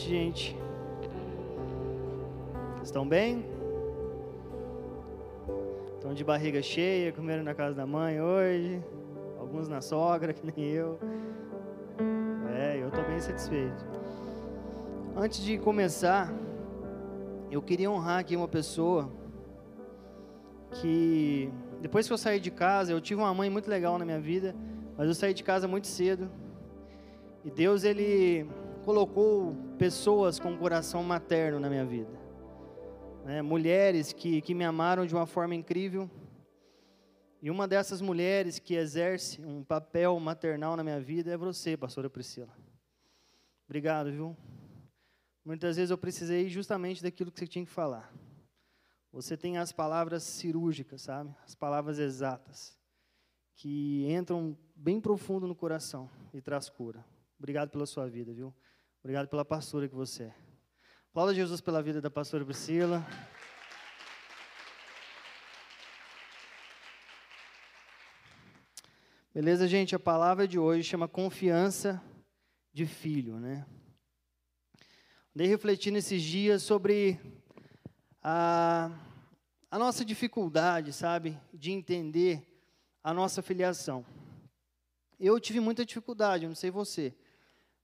noite, gente. Estão bem? Estão de barriga cheia, comeram na casa da mãe hoje. Alguns na sogra, que nem eu. É, eu estou bem satisfeito. Antes de começar, eu queria honrar aqui uma pessoa que depois que eu saí de casa, eu tive uma mãe muito legal na minha vida, mas eu saí de casa muito cedo. E Deus ele colocou pessoas com coração materno na minha vida. Né? Mulheres que, que me amaram de uma forma incrível. E uma dessas mulheres que exerce um papel maternal na minha vida é você, pastora Priscila. Obrigado, viu? Muitas vezes eu precisei justamente daquilo que você tinha que falar. Você tem as palavras cirúrgicas, sabe? As palavras exatas, que entram bem profundo no coração e traz cura. Obrigado pela sua vida, viu? Obrigado pela pastora que você é. Aplauda Jesus pela vida da pastora Priscila. Beleza, gente? A palavra de hoje chama confiança de filho, né? Andei refletindo esses dias sobre a, a nossa dificuldade, sabe, de entender a nossa filiação. Eu tive muita dificuldade, não sei você,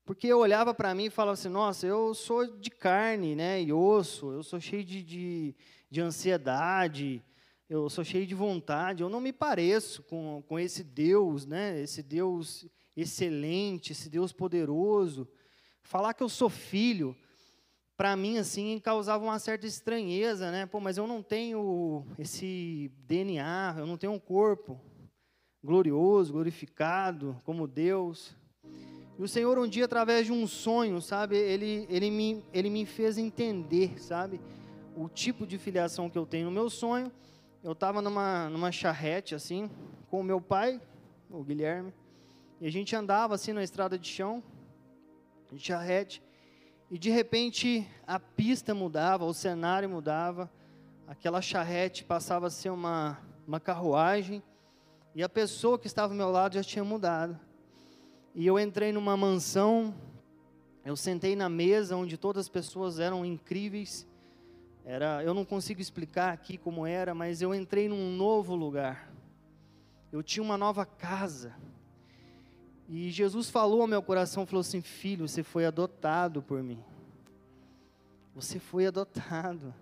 porque eu olhava para mim e falava assim: nossa, eu sou de carne né, e osso, eu sou cheio de, de, de ansiedade, eu sou cheio de vontade, eu não me pareço com, com esse Deus, né, esse Deus excelente, esse Deus poderoso. Falar que eu sou filho, para mim, assim, causava uma certa estranheza, né? Pô, mas eu não tenho esse DNA, eu não tenho um corpo glorioso, glorificado, como Deus. E o Senhor, um dia, através de um sonho, sabe, ele, ele, me, ele me fez entender, sabe, o tipo de filiação que eu tenho. No meu sonho, eu estava numa, numa charrete, assim, com o meu pai, o Guilherme, e a gente andava, assim, na estrada de chão, de charrete, e de repente a pista mudava, o cenário mudava, aquela charrete passava a ser uma, uma carruagem, e a pessoa que estava ao meu lado já tinha mudado. E eu entrei numa mansão, eu sentei na mesa onde todas as pessoas eram incríveis. Era, eu não consigo explicar aqui como era, mas eu entrei num novo lugar. Eu tinha uma nova casa. E Jesus falou ao meu coração, falou assim: "Filho, você foi adotado por mim. Você foi adotado.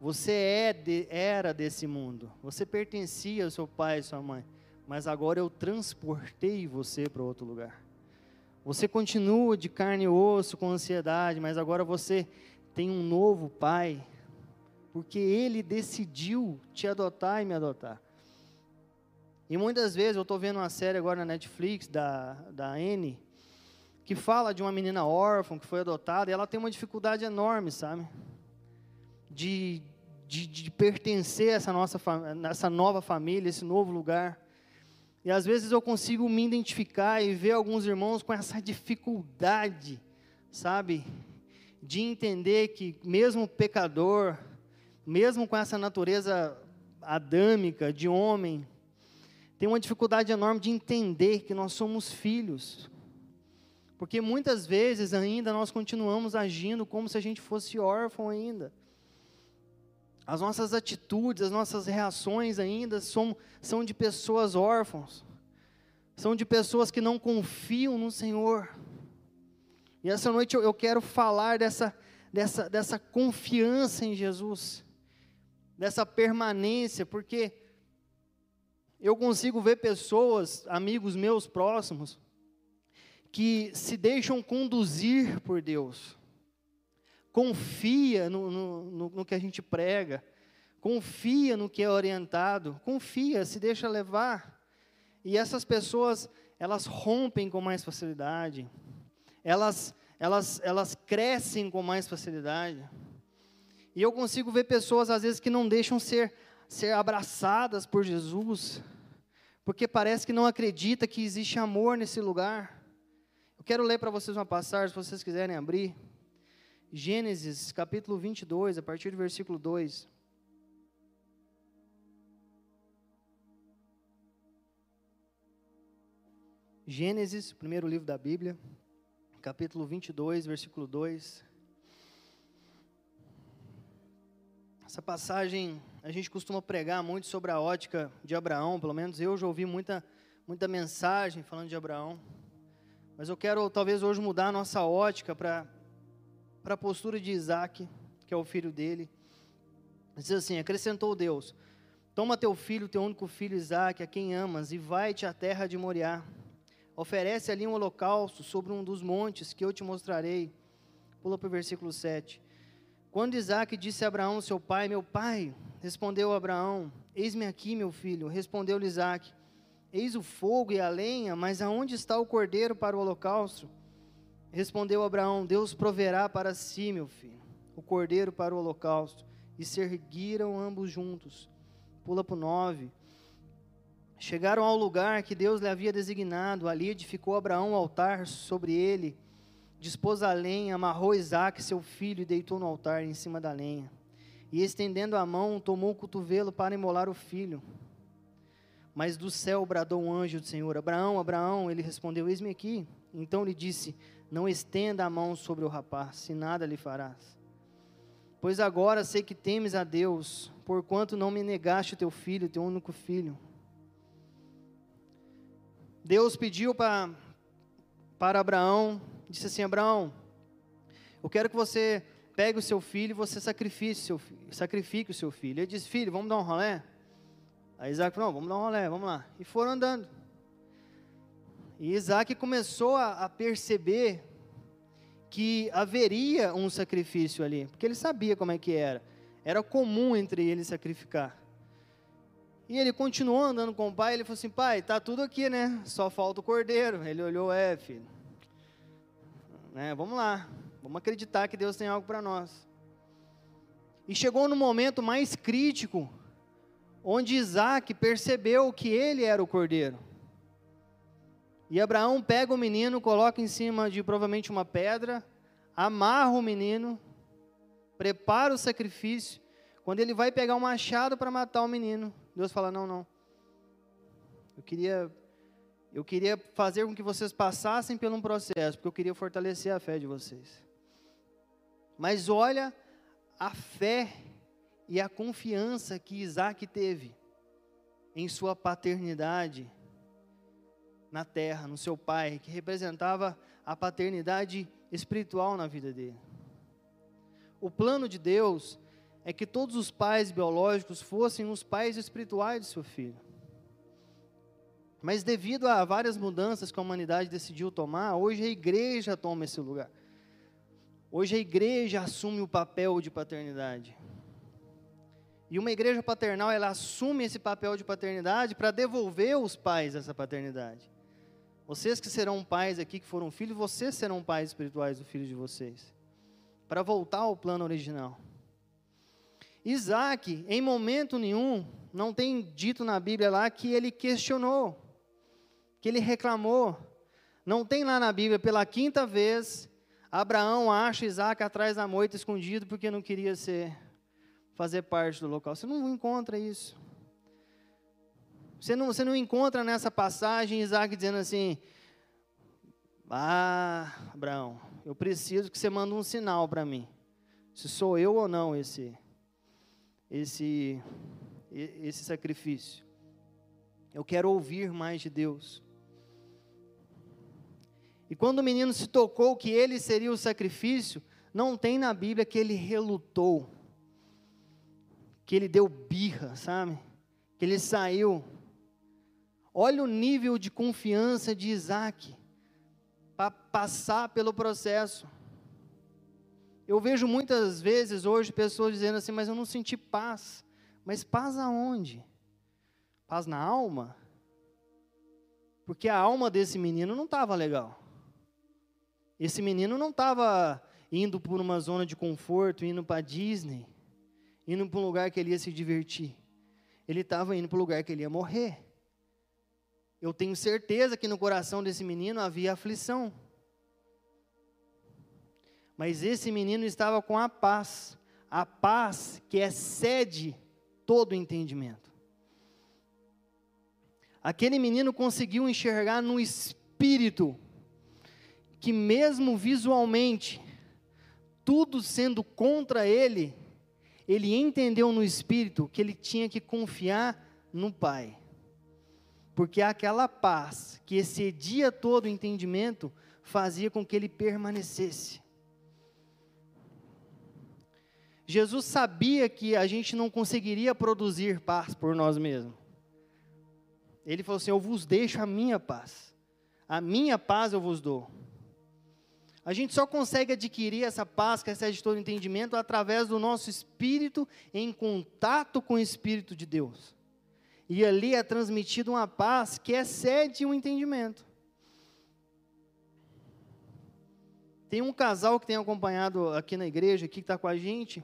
Você é de, era desse mundo. Você pertencia ao seu pai e sua mãe, mas agora eu transportei você para outro lugar. Você continua de carne e osso com ansiedade, mas agora você tem um novo pai, porque ele decidiu te adotar e me adotar. E muitas vezes eu estou vendo uma série agora na Netflix da, da Anne, que fala de uma menina órfã que foi adotada, e ela tem uma dificuldade enorme, sabe? De, de, de pertencer a essa, nossa, essa nova família, esse novo lugar. E às vezes eu consigo me identificar e ver alguns irmãos com essa dificuldade, sabe? De entender que, mesmo pecador, mesmo com essa natureza adâmica de homem, tem uma dificuldade enorme de entender que nós somos filhos. Porque muitas vezes ainda nós continuamos agindo como se a gente fosse órfão ainda. As nossas atitudes, as nossas reações ainda são, são de pessoas órfãos. São de pessoas que não confiam no Senhor. E essa noite eu, eu quero falar dessa, dessa, dessa confiança em Jesus. Dessa permanência, porque eu consigo ver pessoas, amigos meus próximos, que se deixam conduzir por Deus, confia no, no, no, que a gente prega, confia no que é orientado, confia, se deixa levar. E essas pessoas, elas rompem com mais facilidade, elas, elas, elas crescem com mais facilidade. E eu consigo ver pessoas, às vezes, que não deixam ser, ser abraçadas por Jesus, porque parece que não acredita que existe amor nesse lugar. Eu quero ler para vocês uma passagem, se vocês quiserem abrir. Gênesis, capítulo 22, a partir do versículo 2. Gênesis, primeiro livro da Bíblia, capítulo 22, versículo 2. Essa passagem a gente costuma pregar muito sobre a ótica de Abraão, pelo menos eu já ouvi muita, muita mensagem falando de Abraão. Mas eu quero talvez hoje mudar a nossa ótica para a postura de Isaac, que é o filho dele. Diz assim: acrescentou Deus: Toma teu filho, teu único filho Isaac, a quem amas, e vai-te à terra de Moriá. Oferece ali um holocausto sobre um dos montes que eu te mostrarei. Pula para o versículo 7. Quando Isaac disse a Abraão, seu pai, meu pai, respondeu Abraão: Eis-me aqui, meu filho. Respondeu-lhe Isaac: Eis o fogo e a lenha, mas aonde está o cordeiro para o holocausto? Respondeu Abraão: Deus proverá para si, meu filho, o cordeiro para o holocausto. E se erguiram ambos juntos. Pula para o 9. Chegaram ao lugar que Deus lhe havia designado. Ali edificou Abraão um altar sobre ele. Dispôs a lenha, amarrou Isaac, seu filho, e deitou no altar em cima da lenha. E estendendo a mão, tomou o cotovelo para imolar o filho. Mas do céu bradou um anjo do Senhor: Abraão, Abraão. Ele respondeu: Eis-me aqui. Então lhe disse: Não estenda a mão sobre o rapaz, se nada lhe farás. Pois agora sei que temes a Deus, porquanto não me negaste o teu filho, teu único filho. Deus pediu para, para Abraão, disse assim: Abraão, eu quero que você pegue o seu filho e você sacrifique o seu, sacrifique o seu filho. Ele disse: Filho, vamos dar um rolé? Aí Isaac falou, não, vamos dar um rolé, vamos lá. E foram andando. E Isaac começou a, a perceber que haveria um sacrifício ali, porque ele sabia como é que era. Era comum entre eles sacrificar. E ele continuou andando com o pai, ele falou assim, pai, tá tudo aqui, né? Só falta o cordeiro. Ele olhou, é, filho. Né, vamos lá, vamos acreditar que Deus tem algo para nós. E chegou no momento mais crítico, onde Isaac percebeu que ele era o cordeiro. E Abraão pega o menino, coloca em cima de provavelmente uma pedra, amarra o menino, prepara o sacrifício. Quando ele vai pegar um machado para matar o menino, Deus fala: "Não, não. Eu queria eu queria fazer com que vocês passassem por um processo, porque eu queria fortalecer a fé de vocês. Mas olha a fé e a confiança que Isaac teve em sua paternidade na terra, no seu pai, que representava a paternidade espiritual na vida dele. O plano de Deus é que todos os pais biológicos fossem os pais espirituais de seu filho. Mas devido a várias mudanças que a humanidade decidiu tomar, hoje a igreja toma esse lugar. Hoje a igreja assume o papel de paternidade. E uma igreja paternal, ela assume esse papel de paternidade para devolver os pais essa paternidade. Vocês que serão pais aqui, que foram filhos, vocês serão pais espirituais do filho de vocês. Para voltar ao plano original. Isaac, em momento nenhum, não tem dito na Bíblia lá que ele questionou, que ele reclamou. Não tem lá na Bíblia, pela quinta vez, Abraão acha Isaac atrás da moita escondido porque não queria ser fazer parte do local. Você não encontra isso. Você não, você não encontra nessa passagem Isaac dizendo assim: Ah, Abraão, eu preciso que você mande um sinal para mim. Se sou eu ou não esse, esse, esse sacrifício. Eu quero ouvir mais de Deus. E quando o menino se tocou que ele seria o sacrifício, não tem na Bíblia que ele relutou que ele deu birra, sabe? Que ele saiu. Olha o nível de confiança de Isaac para passar pelo processo. Eu vejo muitas vezes hoje pessoas dizendo assim, mas eu não senti paz. Mas paz aonde? Paz na alma? Porque a alma desse menino não estava legal. Esse menino não estava indo por uma zona de conforto, indo para Disney indo para um lugar que ele ia se divertir. Ele estava indo para um lugar que ele ia morrer. Eu tenho certeza que no coração desse menino havia aflição. Mas esse menino estava com a paz, a paz que excede todo entendimento. Aquele menino conseguiu enxergar no espírito que, mesmo visualmente, tudo sendo contra ele, ele entendeu no espírito que ele tinha que confiar no Pai. Porque aquela paz que excedia todo o entendimento fazia com que ele permanecesse. Jesus sabia que a gente não conseguiria produzir paz por nós mesmos. Ele falou assim: Eu vos deixo a minha paz, a minha paz eu vos dou. A gente só consegue adquirir essa paz que excede todo entendimento através do nosso espírito em contato com o Espírito de Deus. E ali é transmitida uma paz que excede o entendimento. Tem um casal que tem acompanhado aqui na igreja, aqui que está com a gente,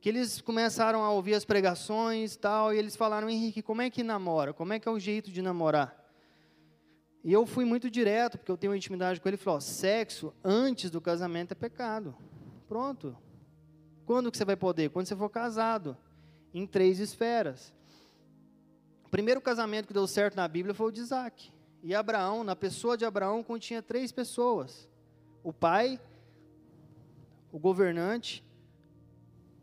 que eles começaram a ouvir as pregações e tal, e eles falaram, Henrique, como é que namora? Como é que é o jeito de namorar? E eu fui muito direto, porque eu tenho intimidade com ele, e falou, sexo antes do casamento é pecado. Pronto. Quando que você vai poder? Quando você for casado, em três esferas. O primeiro casamento que deu certo na Bíblia foi o de Isaac. E Abraão, na pessoa de Abraão, continha três pessoas o pai, o governante,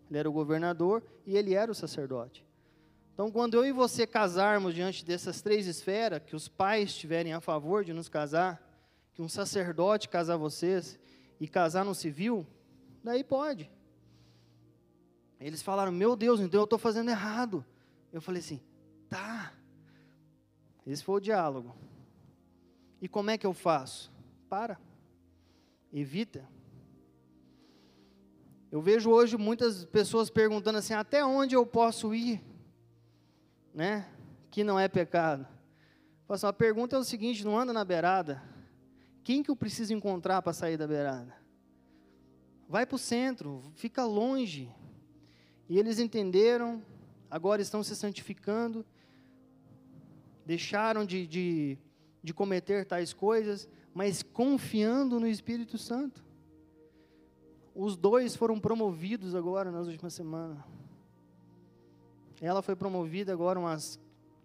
ele era o governador e ele era o sacerdote. Então, quando eu e você casarmos diante dessas três esferas, que os pais estiverem a favor de nos casar, que um sacerdote casar vocês e casar no civil, daí pode. Eles falaram: Meu Deus, então eu estou fazendo errado. Eu falei assim: Tá. Esse foi o diálogo. E como é que eu faço? Para. Evita. Eu vejo hoje muitas pessoas perguntando assim: até onde eu posso ir? Né? Que não é pecado. Assim, a pergunta é o seguinte: não anda na beirada. Quem que eu preciso encontrar para sair da beirada? Vai para o centro, fica longe. E eles entenderam, agora estão se santificando, deixaram de, de, de cometer tais coisas, mas confiando no Espírito Santo. Os dois foram promovidos agora nas últimas semanas. Ela foi promovida agora umas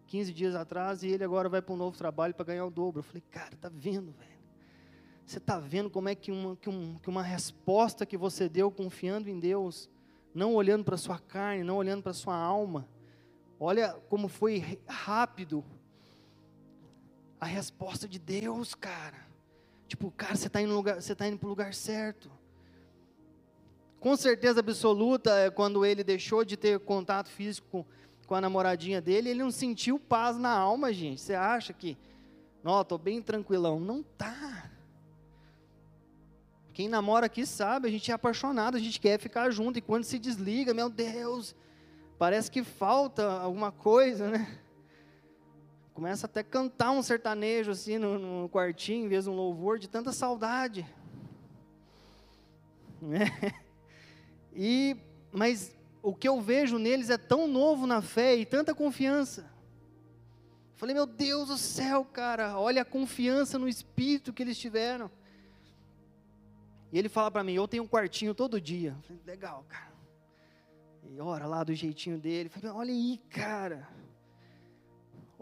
15 dias atrás e ele agora vai para um novo trabalho para ganhar o dobro. Eu falei, cara, tá vendo, velho? Você está vendo como é que uma, que, um, que uma resposta que você deu confiando em Deus, não olhando para sua carne, não olhando para sua alma, olha como foi rápido a resposta de Deus, cara. Tipo, cara, você está indo, tá para o lugar certo. Com certeza absoluta, é quando ele deixou de ter contato físico com, com a namoradinha dele, ele não sentiu paz na alma, gente. Você acha que, não, estou bem tranquilão. Não tá. Quem namora aqui sabe, a gente é apaixonado, a gente quer ficar junto, e quando se desliga, meu Deus, parece que falta alguma coisa, né? Começa até a cantar um sertanejo assim no, no quartinho, em vez de um louvor, de tanta saudade. Né? E, mas o que eu vejo neles é tão novo na fé e tanta confiança. Falei, meu Deus do céu, cara, olha a confiança no espírito que eles tiveram. E ele fala para mim, eu tenho um quartinho todo dia. Falei, legal, cara. E ora lá do jeitinho dele. Falei, olha aí, cara.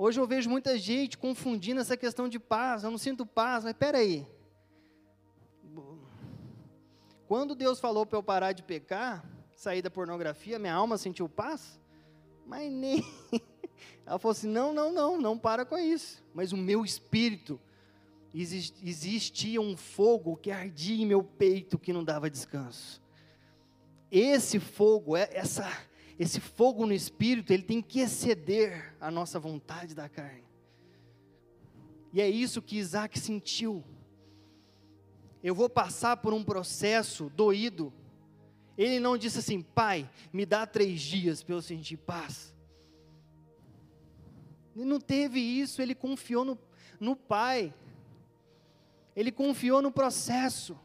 Hoje eu vejo muita gente confundindo essa questão de paz. Eu não sinto paz, mas peraí. Quando Deus falou para eu parar de pecar, sair da pornografia, minha alma sentiu paz? Mas nem. Ela falou assim: não, não, não, não para com isso. Mas o meu espírito, existia um fogo que ardia em meu peito que não dava descanso. Esse fogo, é essa esse fogo no espírito, ele tem que exceder a nossa vontade da carne. E é isso que Isaac sentiu. Eu vou passar por um processo doído. Ele não disse assim, pai, me dá três dias para eu sentir paz. Ele não teve isso, ele confiou no, no pai. Ele confiou no processo.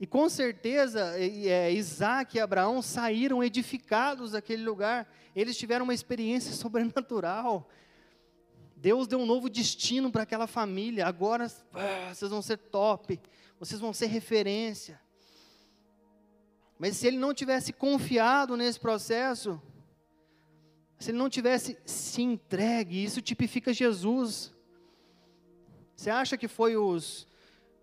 E com certeza, é, Isaac e Abraão saíram edificados daquele lugar. Eles tiveram uma experiência sobrenatural. Deus deu um novo destino para aquela família. Agora ah, vocês vão ser top, vocês vão ser referência. Mas se ele não tivesse confiado nesse processo, se ele não tivesse se entregue, isso tipifica Jesus. Você acha que foi os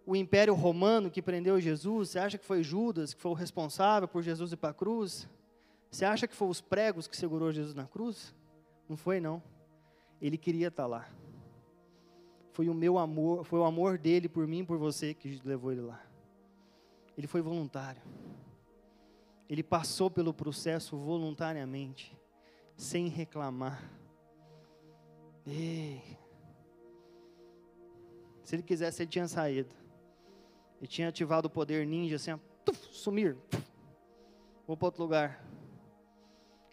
o Império Romano que prendeu Jesus? Você acha que foi Judas que foi o responsável por Jesus ir para a cruz? Você acha que foi os pregos que segurou Jesus na cruz? Não foi não. Ele queria estar lá. Foi o meu amor, foi o amor dele por mim e por você que levou ele lá. Ele foi voluntário. Ele passou pelo processo voluntariamente, sem reclamar. Ei. Se ele quisesse, ele tinha saído. Ele tinha ativado o poder ninja, assim, tuf, sumir. Vou para outro lugar.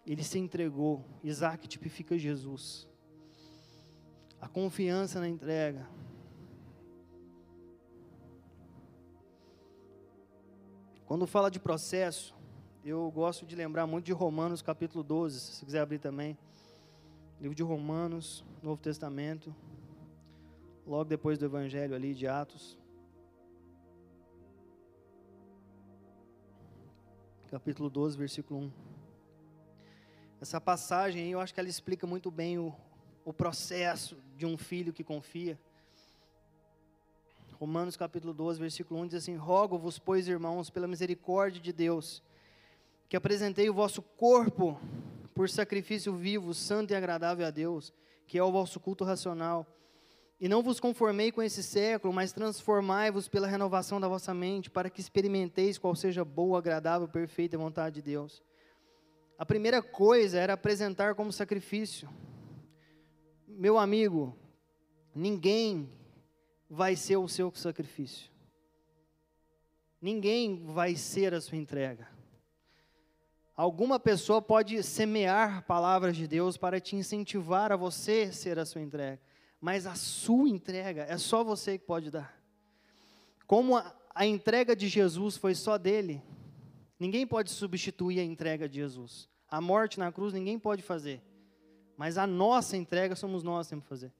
Ele se entregou. Isaac tipifica Jesus. A confiança na entrega. Quando fala de processo, eu gosto de lembrar muito de Romanos capítulo 12, se quiser abrir também. Livro de Romanos, Novo Testamento, logo depois do Evangelho ali de Atos. Capítulo 12, versículo 1. Essa passagem eu acho que ela explica muito bem o, o processo de um filho que confia. Romanos capítulo 12, versículo 1 diz assim: Rogo-vos, pois, irmãos, pela misericórdia de Deus, que apresentei o vosso corpo por sacrifício vivo, santo e agradável a Deus, que é o vosso culto racional. E não vos conformei com esse século, mas transformai-vos pela renovação da vossa mente, para que experimenteis qual seja boa, agradável, perfeita vontade de Deus. A primeira coisa era apresentar como sacrifício. Meu amigo, ninguém vai ser o seu sacrifício. Ninguém vai ser a sua entrega. Alguma pessoa pode semear palavras de Deus para te incentivar a você ser a sua entrega, mas a sua entrega é só você que pode dar. Como a, a entrega de Jesus foi só dele, ninguém pode substituir a entrega de Jesus. A morte na cruz ninguém pode fazer, mas a nossa entrega somos nós que temos que fazer.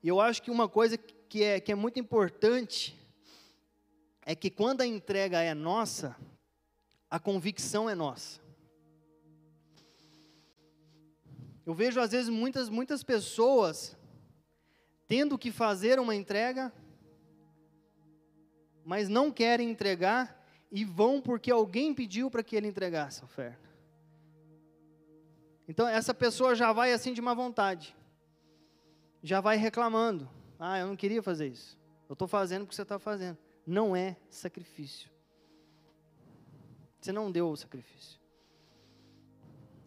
E eu acho que uma coisa que é, que é muito importante é que quando a entrega é nossa, a convicção é nossa. Eu vejo às vezes muitas, muitas pessoas tendo que fazer uma entrega, mas não querem entregar e vão porque alguém pediu para que ele entregasse a oferta. Então essa pessoa já vai assim de má vontade, já vai reclamando. Ah, eu não queria fazer isso. Eu estou fazendo porque você está fazendo não é sacrifício. Você não deu o sacrifício.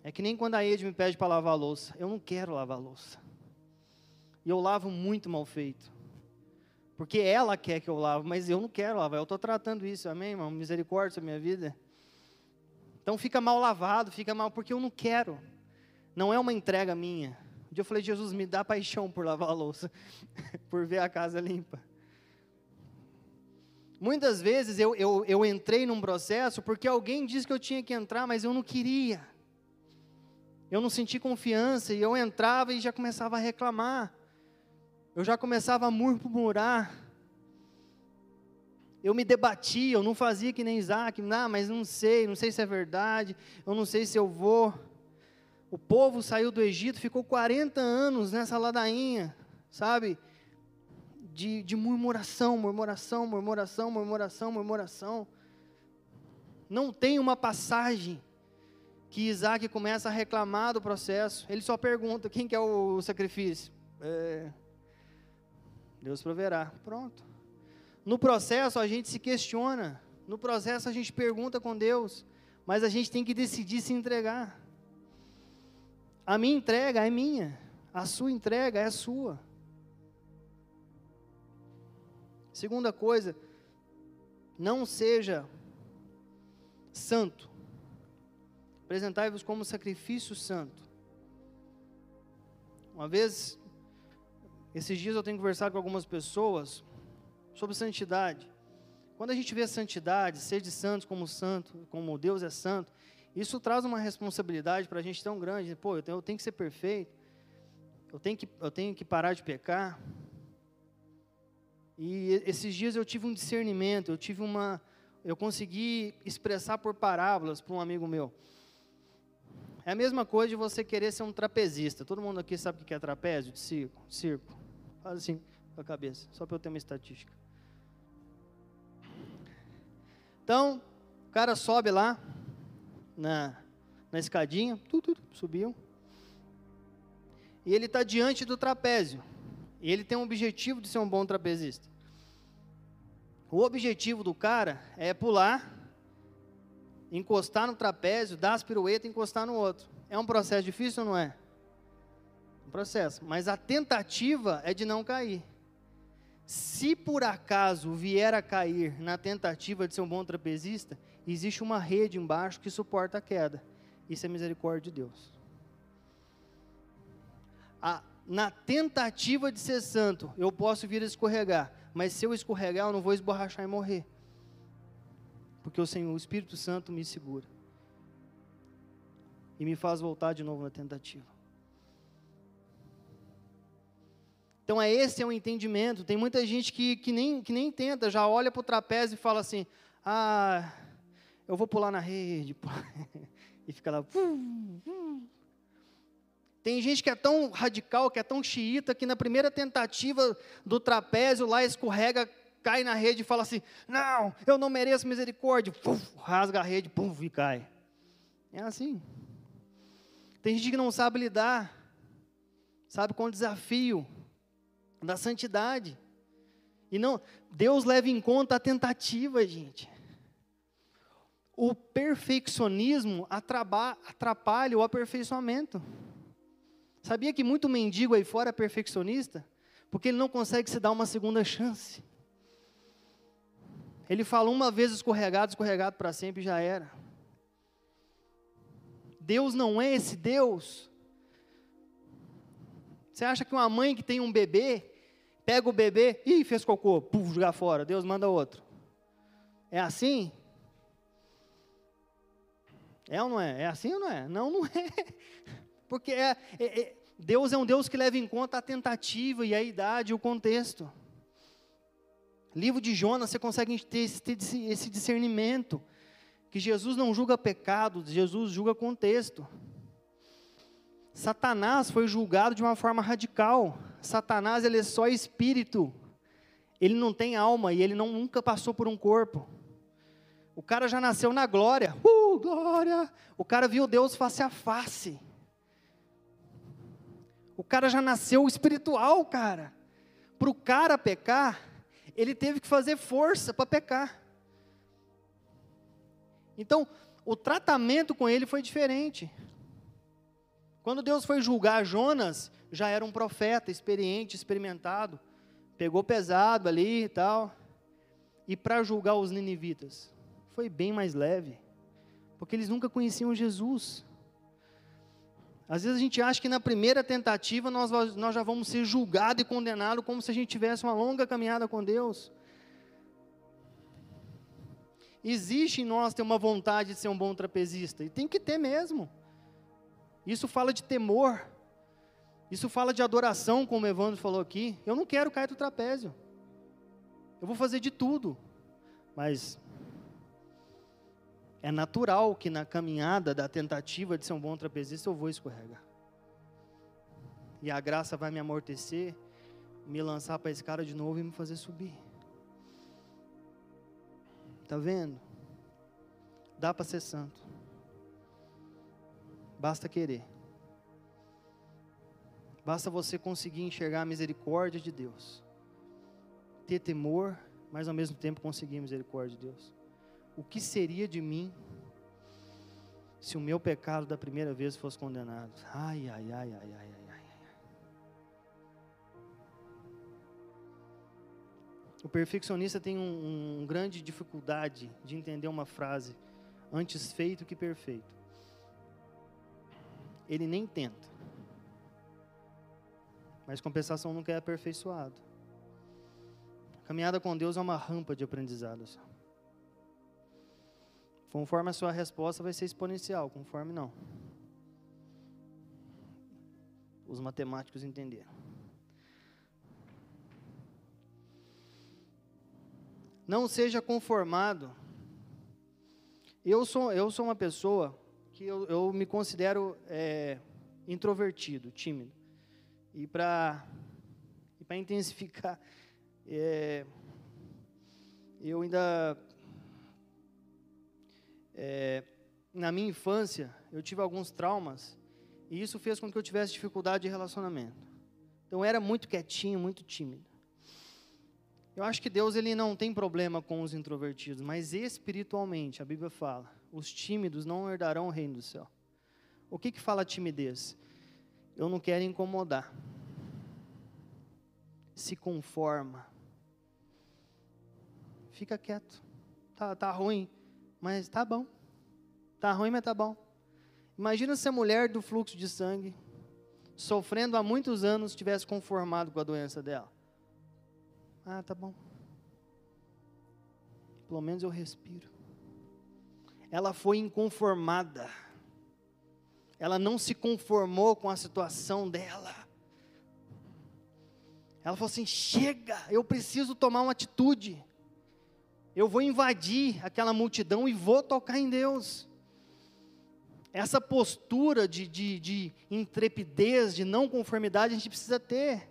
É que nem quando a Ed me pede para lavar a louça. Eu não quero lavar a louça. E eu lavo muito mal feito. Porque ela quer que eu lave, mas eu não quero lavar. Eu estou tratando isso, amém, irmão? Misericórdia minha vida. Então fica mal lavado, fica mal, porque eu não quero. Não é uma entrega minha. Um dia eu falei, Jesus, me dá paixão por lavar a louça, por ver a casa limpa. Muitas vezes eu, eu, eu entrei num processo porque alguém disse que eu tinha que entrar, mas eu não queria. Eu não senti confiança e eu entrava e já começava a reclamar. Eu já começava a murmurar. Eu me debatia, eu não fazia que nem Isaac, não, mas não sei, não sei se é verdade, eu não sei se eu vou. O povo saiu do Egito, ficou 40 anos nessa ladainha, sabe? de, de murmuração, murmuração, murmuração, murmuração, murmuração. Não tem uma passagem que Isaac começa a reclamar do processo. Ele só pergunta: quem quer o sacrifício? É, Deus proverá. Pronto. No processo a gente se questiona. No processo a gente pergunta com Deus. Mas a gente tem que decidir se entregar. A minha entrega é minha. A sua entrega é sua. Segunda coisa, não seja santo. Apresentai-vos como sacrifício santo. Uma vez, esses dias eu tenho conversado com algumas pessoas sobre santidade. Quando a gente vê santidade, ser de santos como santo, como Deus é santo, isso traz uma responsabilidade para a gente tão grande. Pô, eu tenho, eu tenho que ser perfeito, eu tenho que, eu tenho que parar de pecar, e esses dias eu tive um discernimento, eu tive uma, eu consegui expressar por parábolas para um amigo meu. É a mesma coisa de você querer ser um trapezista. Todo mundo aqui sabe o que é trapézio de circo? Circo. Faz assim, com a cabeça, só para eu ter uma estatística. Então, o cara sobe lá na, na escadinha, tudo, tudo, subiu. E ele está diante do trapézio. E ele tem um objetivo de ser um bom trapezista. O objetivo do cara é pular, encostar no trapézio, dar as piruetas e encostar no outro. É um processo difícil ou não é? Um processo. Mas a tentativa é de não cair. Se por acaso vier a cair na tentativa de ser um bom trapezista, existe uma rede embaixo que suporta a queda. Isso é misericórdia de Deus. A, na tentativa de ser santo, eu posso vir a escorregar mas se eu escorregar, eu não vou esborrachar e morrer. Porque o Senhor, o Espírito Santo me segura. E me faz voltar de novo na tentativa. Então é esse é o entendimento. Tem muita gente que, que, nem, que nem tenta, já olha para o trapézio e fala assim: Ah, eu vou pular na rede. e fica lá. Tem gente que é tão radical, que é tão xiita, que na primeira tentativa do trapézio lá escorrega, cai na rede e fala assim: Não, eu não mereço misericórdia. Puf, rasga a rede, pum, e cai. É assim. Tem gente que não sabe lidar, sabe, com o desafio da santidade. E não, Deus leva em conta a tentativa, gente. O perfeccionismo atrapalha o aperfeiçoamento. Sabia que muito mendigo aí fora é perfeccionista? Porque ele não consegue se dar uma segunda chance. Ele fala uma vez escorregado, escorregado para sempre já era. Deus não é esse Deus. Você acha que uma mãe que tem um bebê, pega o bebê, e fez cocô, puf, jogar fora, Deus manda outro. É assim? É ou não é? É assim ou não é? Não, não é. Porque é, é, é, Deus é um Deus que leva em conta a tentativa e a idade e o contexto. Livro de Jonas, você consegue ter esse, discernimento. Que Jesus não julga pecado, Jesus julga contexto. Satanás foi julgado de uma forma radical. Satanás ele é só espírito. Ele não tem alma e ele não, nunca passou por um corpo. O cara já nasceu na glória. Uh, glória! O cara viu Deus face a face. O cara já nasceu espiritual, cara. Para o cara pecar, ele teve que fazer força para pecar. Então, o tratamento com ele foi diferente. Quando Deus foi julgar Jonas, já era um profeta experiente, experimentado, pegou pesado ali e tal. E para julgar os ninivitas, foi bem mais leve, porque eles nunca conheciam Jesus. Às vezes a gente acha que na primeira tentativa nós, nós já vamos ser julgados e condenados como se a gente tivesse uma longa caminhada com Deus. Existe em nós ter uma vontade de ser um bom trapezista, e tem que ter mesmo. Isso fala de temor, isso fala de adoração, como o Evandro falou aqui. Eu não quero cair do trapézio, eu vou fazer de tudo, mas é natural que na caminhada da tentativa de ser um bom trapezista eu vou escorregar. E a graça vai me amortecer, me lançar para a escada de novo e me fazer subir. Tá vendo? Dá para ser santo. Basta querer. Basta você conseguir enxergar a misericórdia de Deus. Ter temor, mas ao mesmo tempo conseguir a misericórdia de Deus o que seria de mim se o meu pecado da primeira vez fosse condenado? Ai, ai, ai, ai, ai, ai, ai. O perfeccionista tem um, um grande dificuldade de entender uma frase: antes feito que perfeito. Ele nem tenta, mas compensação nunca é aperfeiçoado. A caminhada com Deus é uma rampa de aprendizado. Só. Conforme a sua resposta vai ser exponencial, conforme não. Os matemáticos entenderam. Não seja conformado. Eu sou, eu sou uma pessoa que eu, eu me considero é, introvertido, tímido. E para intensificar, é, eu ainda. É, na minha infância, eu tive alguns traumas, e isso fez com que eu tivesse dificuldade de relacionamento. Então eu era muito quietinho, muito tímido. Eu acho que Deus ele não tem problema com os introvertidos, mas espiritualmente, a Bíblia fala, os tímidos não herdarão o reino do céu. O que que fala timidez? Eu não quero incomodar. Se conforma. Fica quieto. Tá, tá ruim, mas tá bom. Tá ruim, mas tá bom. Imagina se a mulher do fluxo de sangue, sofrendo há muitos anos, tivesse conformado com a doença dela. Ah, tá bom. Pelo menos eu respiro. Ela foi inconformada. Ela não se conformou com a situação dela. Ela falou assim: chega, eu preciso tomar uma atitude. Eu vou invadir aquela multidão e vou tocar em Deus. Essa postura de, de, de intrepidez, de não conformidade, a gente precisa ter.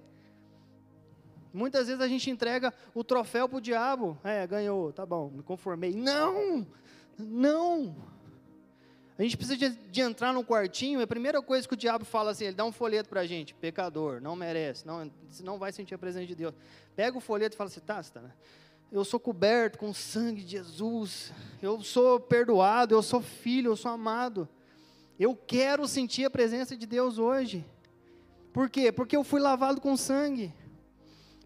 Muitas vezes a gente entrega o troféu para o diabo. É, ganhou, tá bom, me conformei. Não, não. A gente precisa de, de, entrar no quartinho, a primeira coisa que o diabo fala assim, ele dá um folheto para a gente, pecador, não merece, não, não vai sentir a presença de Deus. Pega o folheto e fala assim, tá, tá, né? Eu sou coberto com o sangue de Jesus, eu sou perdoado, eu sou filho, eu sou amado. Eu quero sentir a presença de Deus hoje. Por quê? Porque eu fui lavado com sangue.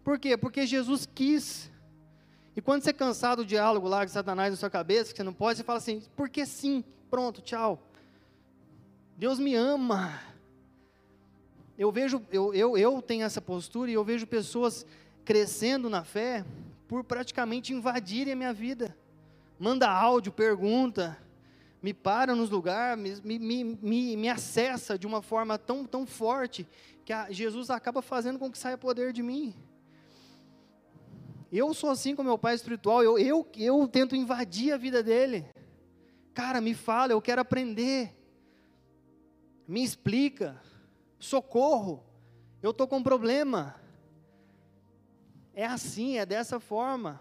Por quê? Porque Jesus quis. E quando você cansar do diálogo lá de Satanás na sua cabeça, que você não pode, você fala assim, porque sim, pronto, tchau. Deus me ama. Eu vejo, eu, eu, eu tenho essa postura e eu vejo pessoas crescendo na fé por praticamente invadirem a minha vida. Manda áudio, pergunta, me para nos lugares, me, me, me, me acessa de uma forma tão, tão forte que a, Jesus acaba fazendo com que saia poder de mim. Eu sou assim com meu pai espiritual, eu, eu, eu tento invadir a vida dele. Cara, me fala, eu quero aprender. Me explica. Socorro. Eu estou com um problema. É assim, é dessa forma.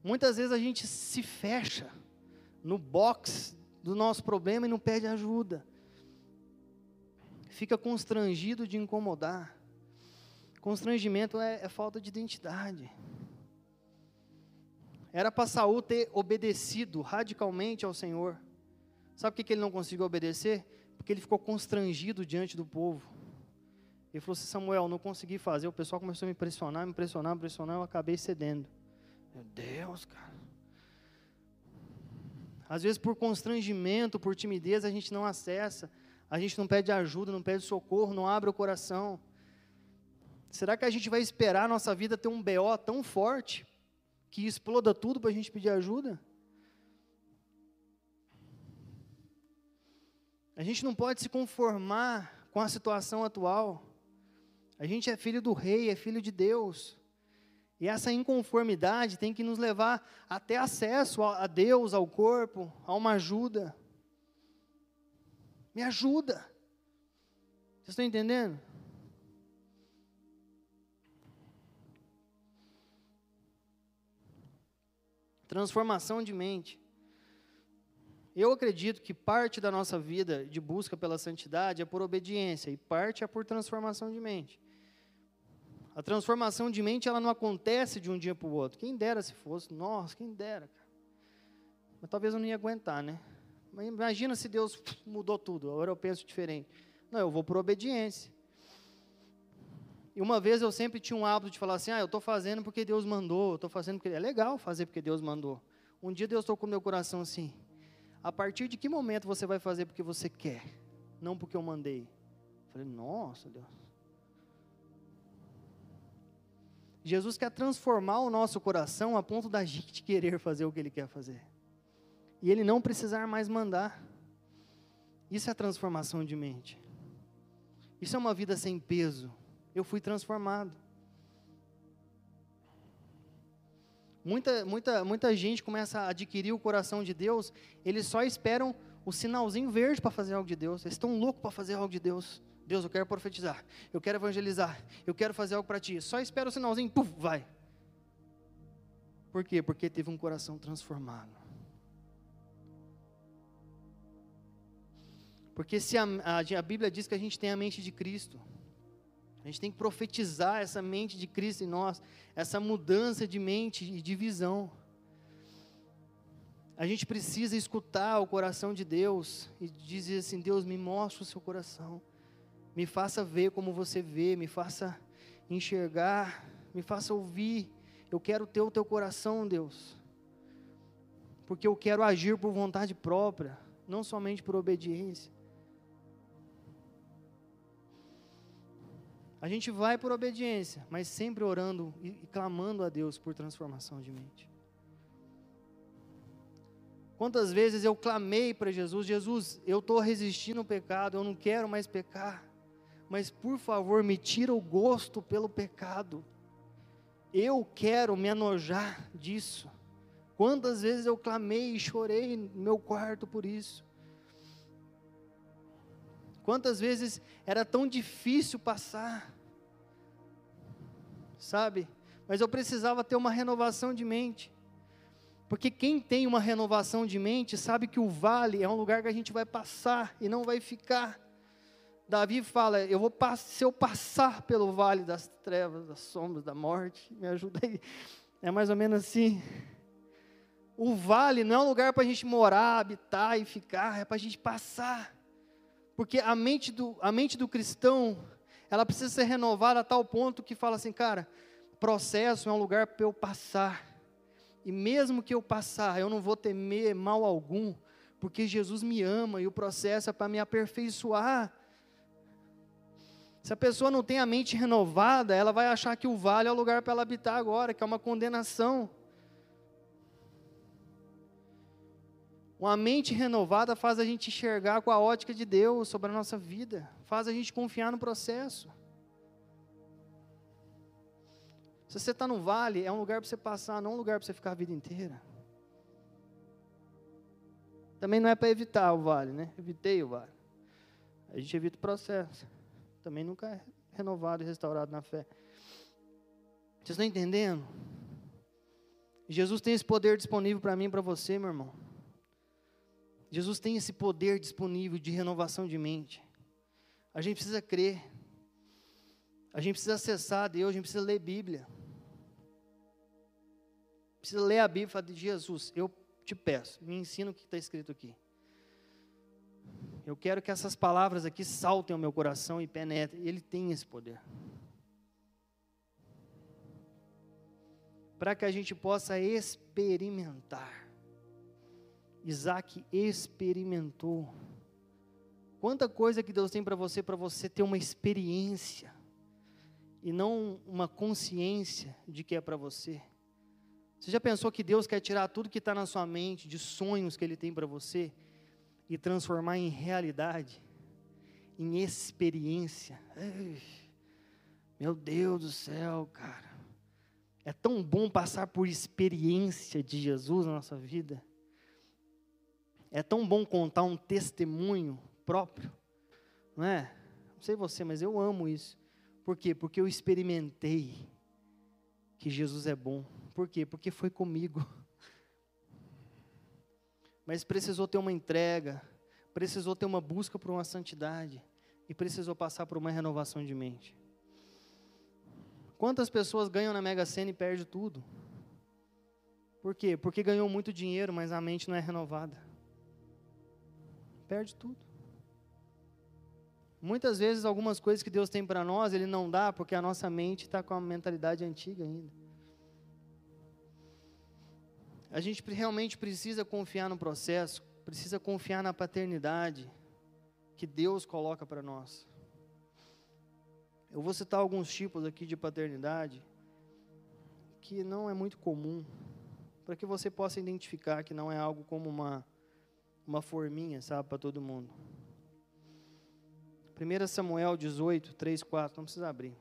Muitas vezes a gente se fecha no box do nosso problema e não pede ajuda. Fica constrangido de incomodar. Constrangimento é, é falta de identidade. Era para Saul ter obedecido radicalmente ao Senhor. Sabe por que ele não conseguiu obedecer? Porque ele ficou constrangido diante do povo. Ele falou assim: Samuel, não consegui fazer. O pessoal começou a me impressionar, me impressionar, me impressionar. Eu acabei cedendo. Meu Deus, cara. Às vezes, por constrangimento, por timidez, a gente não acessa. A gente não pede ajuda, não pede socorro, não abre o coração. Será que a gente vai esperar a nossa vida ter um BO tão forte que exploda tudo para a gente pedir ajuda? A gente não pode se conformar com a situação atual. A gente é filho do rei, é filho de Deus. E essa inconformidade tem que nos levar até acesso a Deus, ao corpo, a uma ajuda. Me ajuda. Vocês estão entendendo? Transformação de mente. Eu acredito que parte da nossa vida de busca pela santidade é por obediência e parte é por transformação de mente. A transformação de mente ela não acontece de um dia para o outro. Quem dera se fosse, nossa, quem dera, cara. Mas talvez eu não ia aguentar, né? Mas imagina se Deus mudou tudo. Agora eu penso diferente. Não, eu vou por obediência. E uma vez eu sempre tinha um hábito de falar assim: ah, eu estou fazendo porque Deus mandou, eu estou fazendo porque. É legal fazer porque Deus mandou. Um dia Deus tocou meu coração assim: a partir de que momento você vai fazer porque você quer, não porque eu mandei? Eu falei: nossa, Deus. Jesus quer transformar o nosso coração a ponto da gente querer fazer o que Ele quer fazer. E Ele não precisar mais mandar. Isso é transformação de mente. Isso é uma vida sem peso eu fui transformado. Muita, muita, muita gente começa a adquirir o coração de Deus, eles só esperam o sinalzinho verde para fazer algo de Deus. Eles estão loucos para fazer algo de Deus. Deus, eu quero profetizar, eu quero evangelizar, eu quero fazer algo para ti. Só espera o sinalzinho, puf, vai. Por quê? Porque teve um coração transformado. Porque se a, a, a, Bíblia diz que a gente tem a mente de Cristo, a gente tem que profetizar essa mente de Cristo em nós, essa mudança de mente e de visão. A gente precisa escutar o coração de Deus e dizer assim: Deus, me mostra o seu coração, me faça ver como você vê, me faça enxergar, me faça ouvir. Eu quero ter o teu coração, Deus, porque eu quero agir por vontade própria, não somente por obediência. A gente vai por obediência, mas sempre orando e, clamando a Deus por transformação de mente. Quantas vezes eu clamei para Jesus: Jesus, eu estou resistindo ao pecado, eu não quero mais pecar, mas por favor me tira o gosto pelo pecado. Eu quero me anojar disso. Quantas vezes eu clamei e chorei no meu quarto por isso. Quantas vezes era tão difícil passar, sabe? Mas eu precisava ter uma renovação de mente. Porque quem tem uma renovação de mente sabe que o vale é um lugar que a gente vai passar e não vai ficar. Davi fala: eu vou se eu passar pelo vale das trevas, das sombras, da morte, me ajuda aí. É mais ou menos assim. O vale não é um lugar para a gente morar, habitar e ficar, é para a gente passar. Porque a mente, do, a mente do cristão, ela precisa ser renovada a tal ponto que fala assim, cara, processo é um lugar para eu passar. E mesmo que eu passar, eu não vou temer mal algum, porque Jesus me ama e o processo é para me aperfeiçoar. Se a pessoa não tem a mente renovada, ela vai achar que o vale é o lugar para ela habitar agora, que é uma condenação. Uma mente renovada faz a gente enxergar com a ótica de Deus sobre a nossa vida, faz a gente confiar no processo. Se você está no vale, é um lugar para você passar, não um lugar para você ficar a vida inteira. Também não é para evitar o vale, né? Evitei o vale. A gente evita o processo. Também nunca é renovado e restaurado na fé. Vocês estão entendendo? Jesus tem esse poder disponível para mim e para você, meu irmão. Jesus tem esse poder disponível de renovação de mente. A gente precisa crer. A gente precisa acessar Deus, a gente precisa ler Bíblia precisa ler a Bíblia de Jesus, eu te peço, me ensina o que está escrito aqui. Eu quero que essas palavras aqui saltem ao meu coração e penetrem. Ele tem esse poder. Para que a gente possa experimentar. Isaac experimentou. Quanta coisa que Deus tem para você, para você ter uma experiência. E não uma consciência de que é para você. Você já pensou que Deus quer tirar tudo que está na sua mente, de sonhos que Ele tem para você, e transformar em realidade, em experiência? Ai, meu Deus do céu, cara. É tão bom passar por experiência de Jesus na nossa vida. É tão bom contar um testemunho próprio, não é? Não sei você, mas eu amo isso. Por quê? Porque eu experimentei que Jesus é bom. Por quê? Porque foi comigo. Mas precisou ter uma entrega, precisou ter uma busca por uma santidade e precisou passar por uma renovação de mente. Quantas pessoas ganham na Mega Sena e perdem tudo? Por quê? Porque ganhou muito dinheiro, mas a mente não é renovada. Perde tudo. Muitas vezes, algumas coisas que Deus tem para nós, Ele não dá porque a nossa mente está com a mentalidade antiga ainda. A gente realmente precisa confiar no processo, precisa confiar na paternidade que Deus coloca para nós. Eu vou citar alguns tipos aqui de paternidade que não é muito comum, para que você possa identificar que não é algo como uma, uma forminha, sabe, para todo mundo. 1 Samuel 18, 3, 4, não precisa abrir.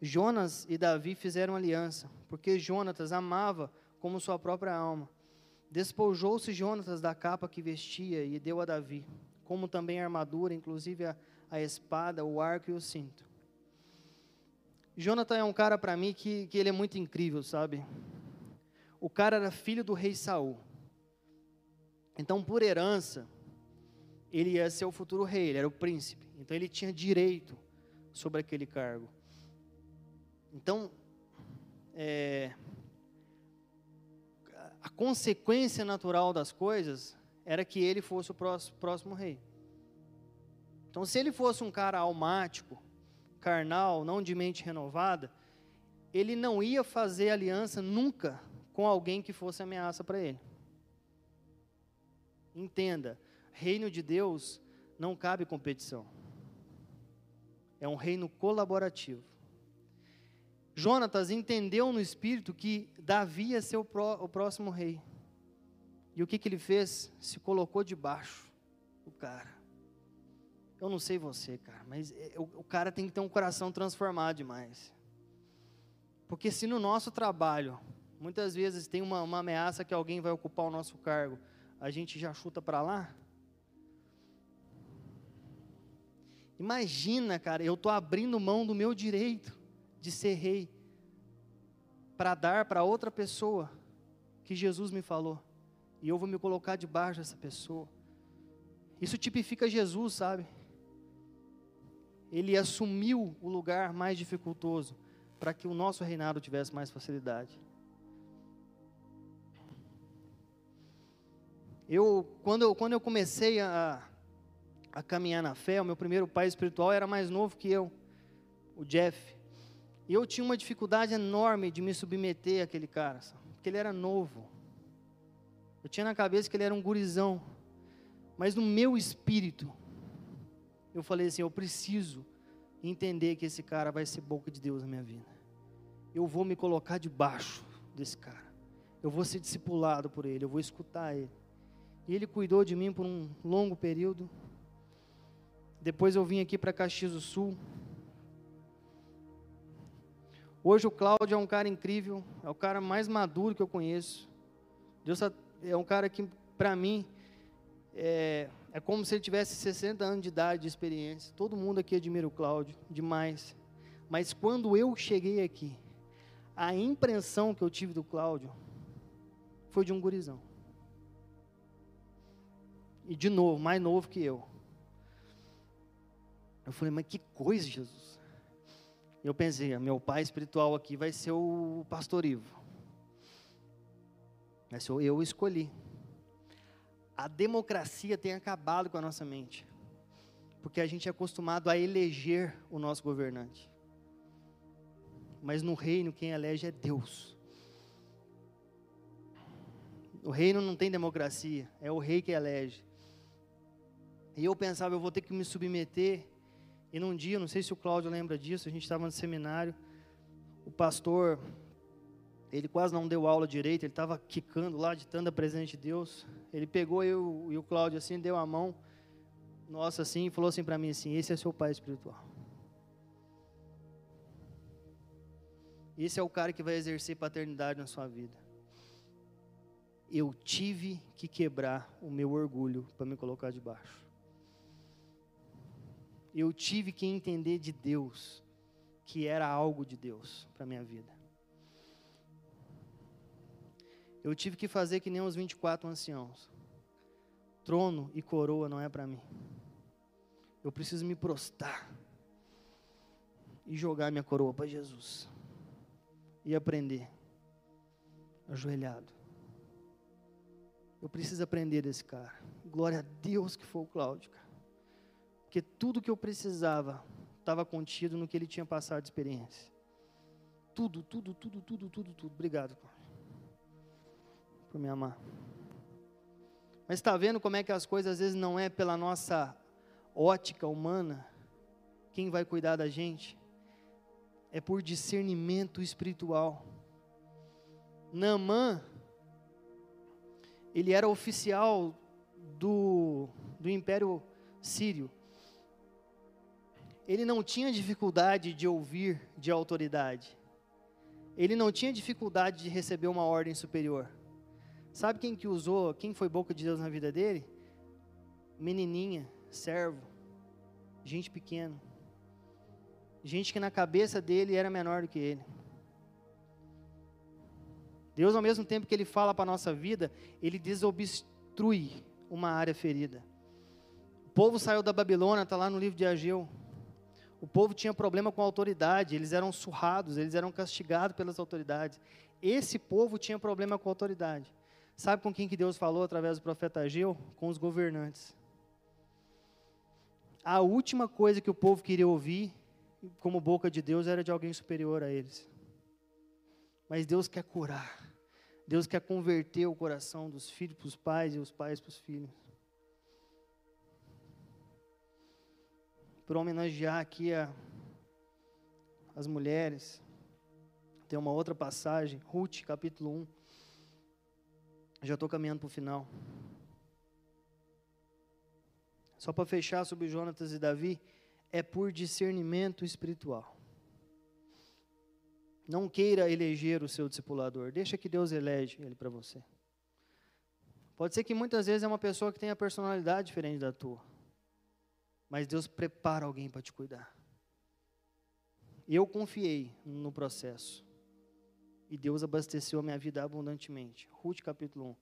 Jonas e Davi fizeram aliança, porque Jonatas amava como sua própria alma. Despojou-se Jonatas da capa que vestia e deu a Davi, como também a armadura, inclusive a, a espada, o arco e o cinto. Jonathan é um cara para mim que, que ele é muito incrível, sabe? O cara era filho do rei Saul. Então, por herança, ele ia ser o futuro rei, ele era o príncipe. Então, ele tinha direito sobre aquele cargo. Então, é, consequência natural das coisas era que ele fosse o próximo, próximo rei. Então, se ele fosse um cara almático, carnal, não de mente renovada, ele não ia fazer aliança nunca com alguém que fosse ameaça para ele. Entenda, reino de Deus não cabe competição. É um reino colaborativo. Jonatas entendeu no espírito que Davi ia ser o, pró, o próximo rei. E o que, que ele fez? Se colocou debaixo do cara. Eu não sei você, cara, mas é, o, o cara tem que ter um coração transformado demais. Porque se no nosso trabalho, muitas vezes tem uma, uma ameaça que alguém vai ocupar o nosso cargo, a gente já chuta para lá. Imagina, cara, eu estou abrindo mão do meu direito de ser rei para dar para outra pessoa que Jesus me falou. E eu vou me colocar debaixo dessa pessoa. Isso tipifica Jesus, sabe? Ele assumiu o lugar mais dificultoso para que o nosso reinado tivesse mais facilidade. Eu, quando eu, quando eu comecei a, a caminhar na fé, o meu primeiro pai espiritual era mais novo que eu, o Jeff. E eu tinha uma dificuldade enorme de me submeter àquele cara, porque ele era novo. Eu tinha na cabeça que ele era um gurizão. Mas no meu espírito, eu falei assim: eu preciso entender que esse cara vai ser boca de Deus na minha vida. Eu vou me colocar debaixo desse cara. Eu vou ser discipulado por ele, eu vou escutar ele. E ele cuidou de mim por um longo período. Depois eu vim aqui para Caxias do Sul. Hoje o Cláudio é um cara incrível, é o cara mais maduro que eu conheço. Deus é um cara que, para mim, é, é como se ele tivesse 60 anos de idade, de experiência. Todo mundo aqui admira o Cláudio, demais. Mas quando eu cheguei aqui, a impressão que eu tive do Cláudio foi de um gurizão. E de novo, mais novo que eu. Eu falei, mas que coisa, Jesus. Eu pensei, ah, meu pai espiritual aqui vai ser o pastor Ivo. Mas eu escolhi. A democracia tem acabado com a nossa mente. Porque a gente é acostumado a eleger o nosso governante. Mas no reino, quem elege é Deus. O reino não tem democracia, é o rei que elege. E eu pensava, eu vou ter que me submeter. E num dia, não sei se o Cláudio lembra disso, a gente estava no seminário, o pastor, ele quase não deu aula direito, ele estava quicando lá, de tanta presença de Deus. Ele pegou eu e o Cláudio assim, deu a mão, nossa assim, e falou assim para mim assim: Esse é seu pai espiritual. Esse é o cara que vai exercer paternidade na sua vida. Eu tive que quebrar o meu orgulho para me colocar debaixo eu tive que entender de Deus que era algo de Deus para minha vida. Eu tive que fazer que nem os 24 anciãos. Trono e coroa não é para mim. Eu preciso me prostrar e jogar minha coroa para Jesus. E aprender ajoelhado. Eu preciso aprender desse cara. Glória a Deus que foi o Cláudio, cara. Porque tudo que eu precisava estava contido no que ele tinha passado de experiência. Tudo, tudo, tudo, tudo, tudo, tudo. Obrigado por me amar. Mas está vendo como é que as coisas às vezes não é pela nossa ótica humana quem vai cuidar da gente? É por discernimento espiritual. Naamã, ele era oficial do, do Império Sírio ele não tinha dificuldade de ouvir de autoridade. Ele não tinha dificuldade de receber uma ordem superior. Sabe quem que usou, quem foi boca de Deus na vida dele? Menininha, servo, gente pequena. Gente que na cabeça dele era menor do que ele. Deus, ao mesmo tempo que Ele fala para a nossa vida, Ele desobstrui uma área ferida. O povo saiu da Babilônia, está lá no livro de Ageu. O povo tinha problema com a autoridade, eles eram surrados, eles eram castigados pelas autoridades. Esse povo tinha problema com a autoridade. Sabe com quem que Deus falou através do profeta Ageu? Com os governantes. A última coisa que o povo queria ouvir, como boca de Deus, era de alguém superior a eles. Mas Deus quer curar. Deus quer converter o coração dos filhos para os pais e os pais para os filhos. Por homenagear aqui a, as mulheres, tem uma outra passagem, Ruth, capítulo 1. Já estou caminhando para o final. Só para fechar sobre Jonatas e Davi, é por discernimento espiritual. Não queira eleger o seu discipulador, deixa que Deus elege ele para você. Pode ser que muitas vezes é uma pessoa que tenha personalidade diferente da tua, mas Deus prepara alguém para te cuidar. Eu confiei no processo e Deus abasteceu a minha vida abundantemente. Ruth capítulo 1,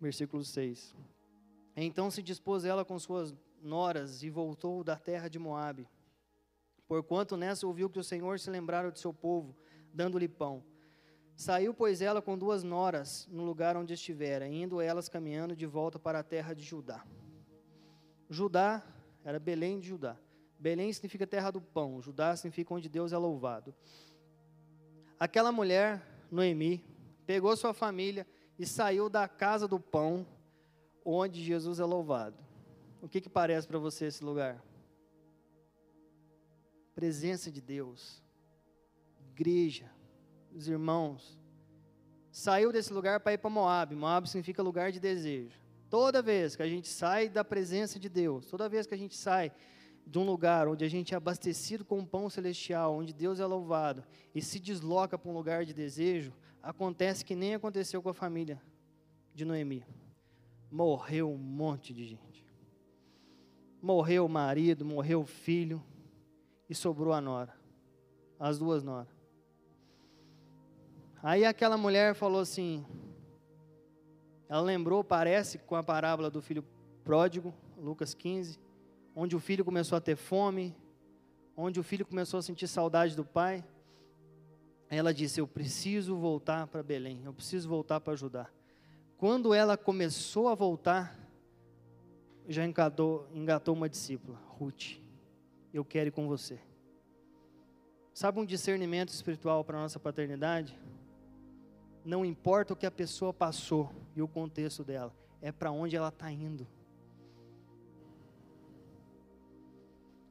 versículo 6. Então se dispôs ela com suas noras e voltou da terra de Moabe Porquanto nessa ouviu que o Senhor se lembrara de seu povo, dando-lhe pão. Saiu, pois, ela com duas noras no lugar onde estivera, indo elas caminhando de volta para a terra de Judá. Judá era Belém de Judá. Belém significa terra do pão, Judá significa onde Deus é louvado. Aquela mulher, Noemi, pegou sua família e saiu da casa do pão, onde Jesus é louvado. O que, que parece para você esse lugar? presença de Deus, igreja, os irmãos. Saiu desse lugar para ir para Moab. Moab significa lugar de desejo. Toda vez que a gente sai da presença de Deus, toda vez que a gente sai de um lugar onde a gente é abastecido com o pão celestial, onde Deus é louvado, e se desloca para um lugar de desejo, acontece que nem aconteceu com a família de Noemi. Morreu um monte de gente. Morreu o marido, morreu o filho, e sobrou a nora. As duas noras. Aí aquela mulher falou assim, ela lembrou, parece, com a parábola do filho pródigo, Lucas 15, onde o filho começou a ter fome, onde o filho começou a sentir saudade do pai. Ela disse: Eu preciso voltar para Belém, eu preciso voltar para ajudar. Quando ela começou a voltar, já engatou, engatou uma discípula, Ruth eu quero ir com você. Sabe um discernimento espiritual para a nossa paternidade? Não importa o que a pessoa passou e o contexto dela, é para onde ela está indo.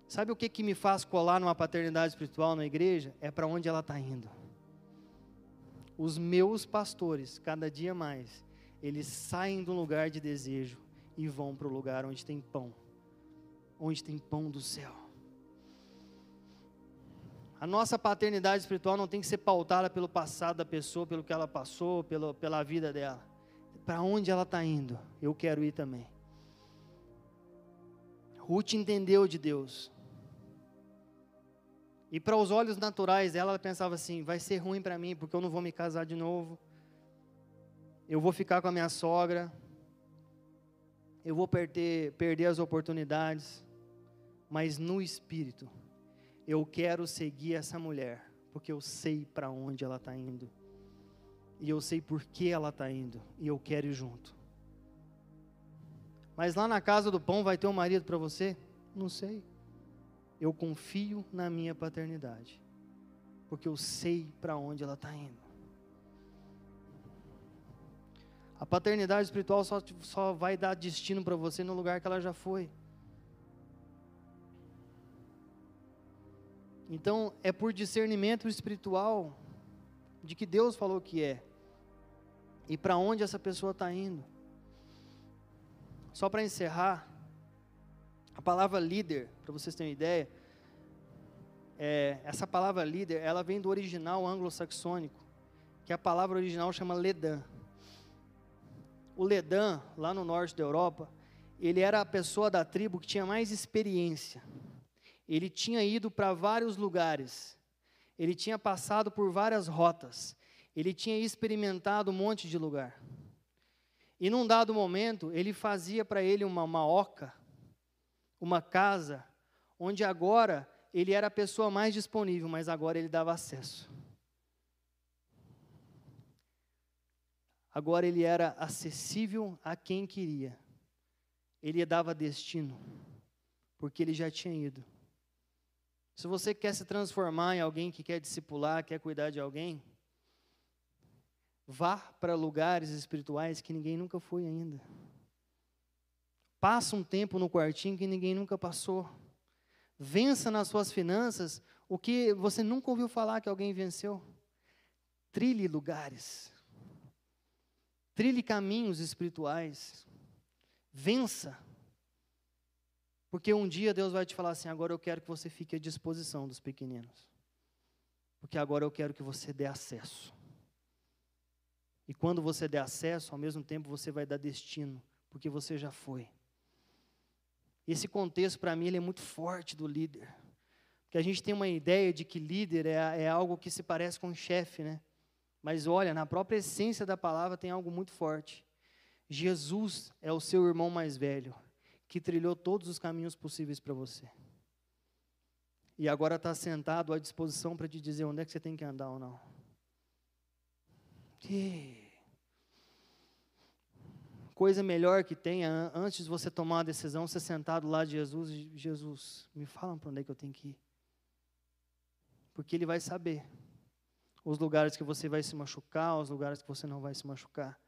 Sabe o que, que me faz colar numa paternidade espiritual na igreja? É para onde ela está indo. Os meus pastores, cada dia mais, eles saem do lugar de desejo e vão para o lugar onde tem pão, onde tem pão do céu. A nossa paternidade espiritual não tem que ser pautada pelo passado da pessoa, pelo que ela passou, pelo, pela vida dela. Para onde ela está indo, eu quero ir também. Ruth entendeu de Deus. E para os olhos naturais dela, ela pensava assim: vai ser ruim para mim, porque eu não vou me casar de novo. Eu vou ficar com a minha sogra. Eu vou perder, perder as oportunidades. Mas no espírito, eu quero seguir essa mulher, porque eu sei para onde ela está indo. E eu sei por que ela está indo. E eu quero ir junto. Mas lá na casa do pão vai ter um marido para você? Não sei. Eu confio na minha paternidade. Porque eu sei para onde ela está indo. A paternidade espiritual só, só vai dar destino para você no lugar que ela já foi. Então, é por discernimento espiritual de que Deus falou que é e para onde essa pessoa está indo. Só para encerrar, a palavra líder, para vocês terem ideia, é, essa palavra líder, ela vem do original anglo-saxônico, que a palavra original chama Ledan. O Ledan, lá no norte da Europa, ele era a pessoa da tribo que tinha mais experiência. Ele tinha ido para vários lugares. Ele tinha passado por várias rotas. Ele tinha experimentado um monte de lugar. E num dado momento, ele fazia para ele uma, uma oca, uma casa, onde agora ele era a pessoa mais disponível, mas agora ele dava acesso. Agora ele era acessível a quem queria. Ele dava destino, porque ele já tinha ido. Se você quer se transformar em alguém que quer discipular, quer cuidar de alguém, vá para lugares espirituais que ninguém nunca foi ainda. Passa um tempo no quartinho que ninguém nunca passou. Vença nas suas finanças o que você nunca ouviu falar que alguém venceu. Trilhe lugares. Trilhe caminhos espirituais. Vença. Porque um dia Deus vai te falar assim: agora eu quero que você fique à disposição dos pequeninos. Porque agora eu quero que você dê acesso. E quando você der acesso, ao mesmo tempo você vai dar destino, porque você já foi. Esse contexto, para mim, ele é muito forte do líder. Porque a gente tem uma ideia de que líder é, é algo que se parece com chefe, né? Mas olha, na própria essência da palavra tem algo muito forte. Jesus é o seu irmão mais velho, que trilhou todos os caminhos possíveis para você. E agora está sentado à disposição para te dizer onde é que você tem que andar ou não. Que coisa melhor que tenha antes de você tomar a decisão, você sentado lá de Jesus e Jesus, me fala para onde é que eu tenho que ir. Porque ele vai saber os lugares que você vai se machucar, os lugares que você não vai se machucar.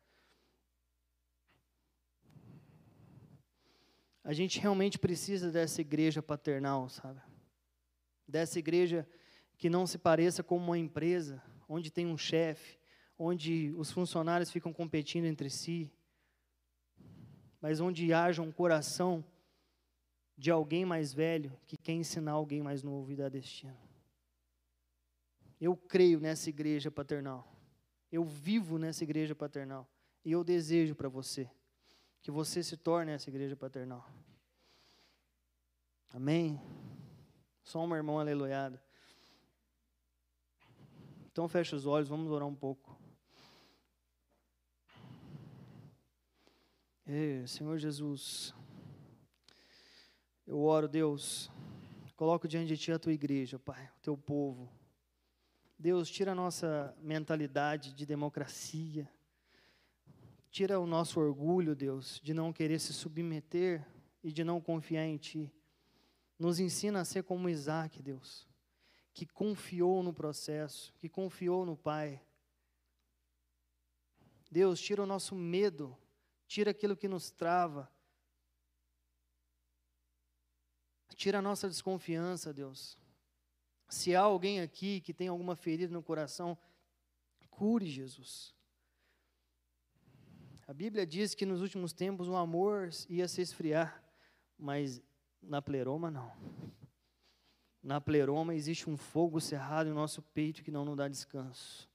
A gente realmente precisa dessa igreja paternal, sabe? Dessa igreja que não se pareça com uma empresa, onde tem um chefe, onde os funcionários ficam competindo entre si, mas onde haja um coração de alguém mais velho que quer ensinar alguém mais novo e dar destino. Eu creio nessa igreja paternal. Eu vivo nessa igreja paternal. E eu desejo para você que você se torne essa igreja paternal. Amém? Só uma irmã aleluiada. Então feche os olhos, vamos orar um pouco. Ei, Senhor Jesus, eu oro, Deus, coloco diante de Ti a Tua igreja, Pai, o Teu povo. Deus, tira a nossa mentalidade de democracia, tira o nosso orgulho, Deus, de não querer se submeter e de não confiar em Ti. Nos ensina a ser como Isaac, Deus, que confiou no processo, que confiou no Pai. Deus, tira o nosso medo, tira aquilo que nos trava, tira a nossa desconfiança, Deus. Se há alguém aqui que tem alguma ferida no coração, cure Jesus. A Bíblia diz que nos últimos tempos o amor ia se esfriar, mas na pleroma não. Na pleroma existe um fogo cerrado em nosso peito que não nos dá descanso.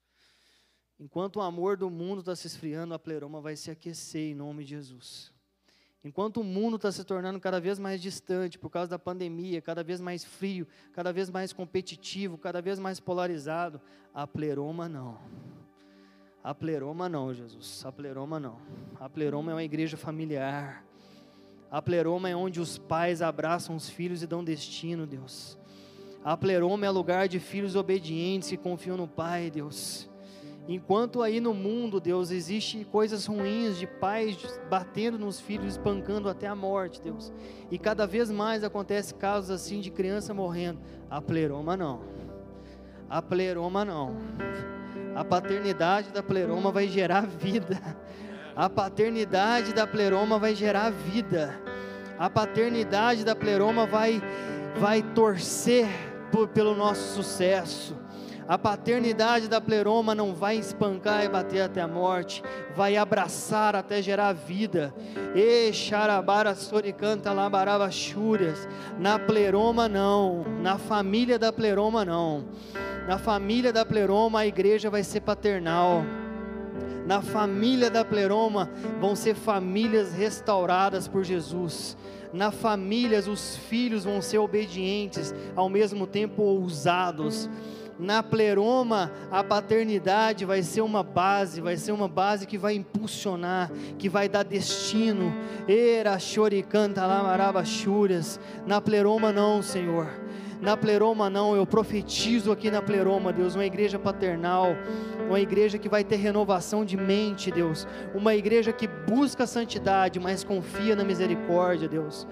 Enquanto o amor do mundo está se esfriando, a pleroma vai se aquecer em nome de Jesus. Enquanto o mundo está se tornando cada vez mais distante por causa da pandemia, cada vez mais frio, cada vez mais competitivo, cada vez mais polarizado, a pleroma não. A pleroma não, Jesus. A pleroma não. A pleroma é uma igreja familiar. A pleroma é onde os pais abraçam os filhos e dão destino, Deus. A pleroma é lugar de filhos obedientes que confiam no Pai, Deus. Enquanto aí no mundo, Deus, existe coisas ruins de pais batendo nos filhos, espancando até a morte, Deus. E cada vez mais acontece casos assim de criança morrendo. A pleroma não. A pleroma não. A paternidade da pleroma vai gerar vida. A paternidade da pleroma vai gerar vida. A paternidade da pleroma vai vai torcer por, pelo nosso sucesso. A paternidade da pleroma não vai espancar e bater até a morte, vai abraçar até gerar vida. E xarabara soricanta labarava chúrias. Na pleroma não, na família da pleroma não. Na família da pleroma a igreja vai ser paternal. na família da Pleroma, vão ser famílias restauradas por Jesus. Na família, os filhos vão ser obedientes, ao mesmo tempo ousados na pleroma, a paternidade vai ser uma base, vai ser uma base que vai impulsionar, que vai dar destino. Era choricanta lamarabachúrias. Na pleroma não, Senhor. Na pleroma não, eu profetizo aqui na pleroma, Deus, uma igreja paternal, uma igreja que vai ter renovação de mente, Deus, uma igreja que busca a santidade, mas confia na misericórdia, Deus.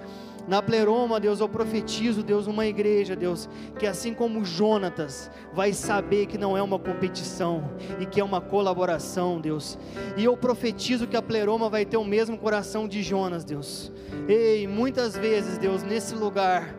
Na pleroma, Deus, eu profetizo, Deus, uma igreja, Deus, que assim como Jonatas vai saber que não é uma competição e que é uma colaboração, Deus. E eu profetizo que a pleroma vai ter o mesmo coração de Jonas, Deus. Ei, muitas vezes, Deus, nesse lugar,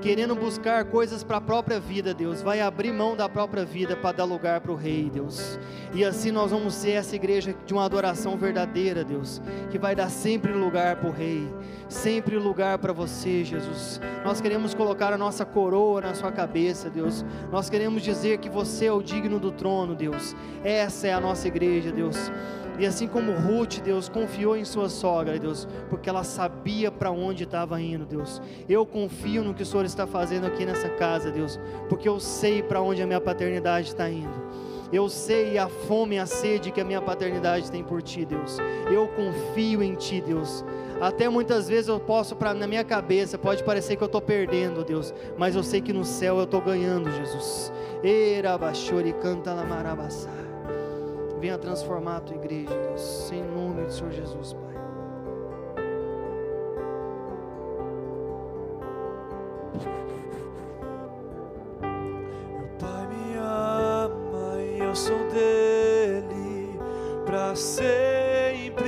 querendo buscar coisas para a própria vida, Deus, vai abrir mão da própria vida para dar lugar para o Rei, Deus. E assim nós vamos ser essa igreja de uma adoração verdadeira, Deus, que vai dar sempre lugar para o Rei, sempre lugar para você, Jesus. Nós queremos colocar a nossa coroa na sua cabeça, Deus. Nós queremos dizer que você é o digno do trono, Deus. Essa é a nossa igreja, Deus. E assim como Ruth, Deus, confiou em sua sogra, Deus, porque ela sabia para onde estava indo, Deus. Eu confio no que o Senhor está fazendo aqui nessa casa, Deus, porque eu sei para onde a minha paternidade está indo. Eu sei a fome e a sede que a minha paternidade tem por ti, Deus. Eu confio em ti, Deus. Até muitas vezes eu posso, pra, na minha cabeça, pode parecer que eu estou perdendo, Deus, mas eu sei que no céu eu estou ganhando, Jesus. Erabachori canta lamarabassá. Venha transformar a tua igreja, Deus, em nome do Senhor Jesus, Pai. Meu Pai me ama e eu sou dele para sempre.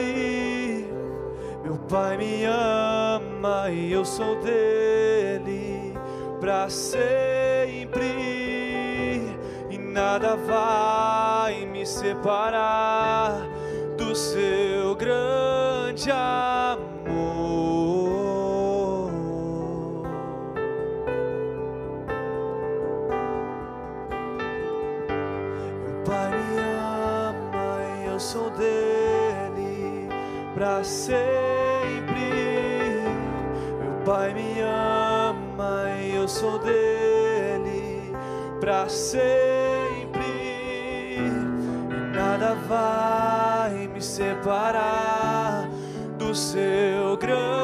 Meu Pai me ama e eu sou dele para sempre. Sempre. E nada vai me separar do seu grande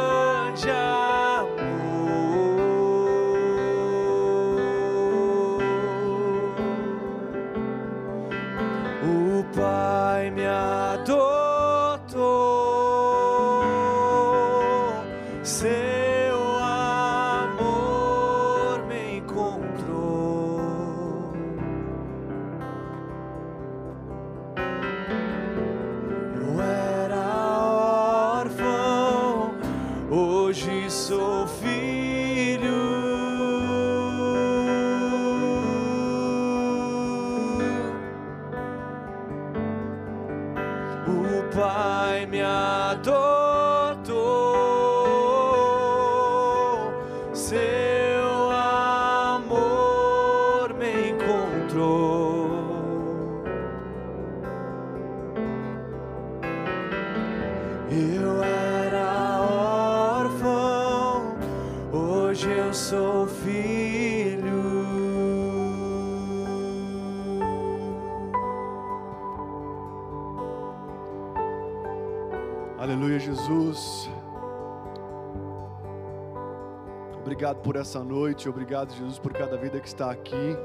por essa noite, obrigado, Jesus, por cada vida que está aqui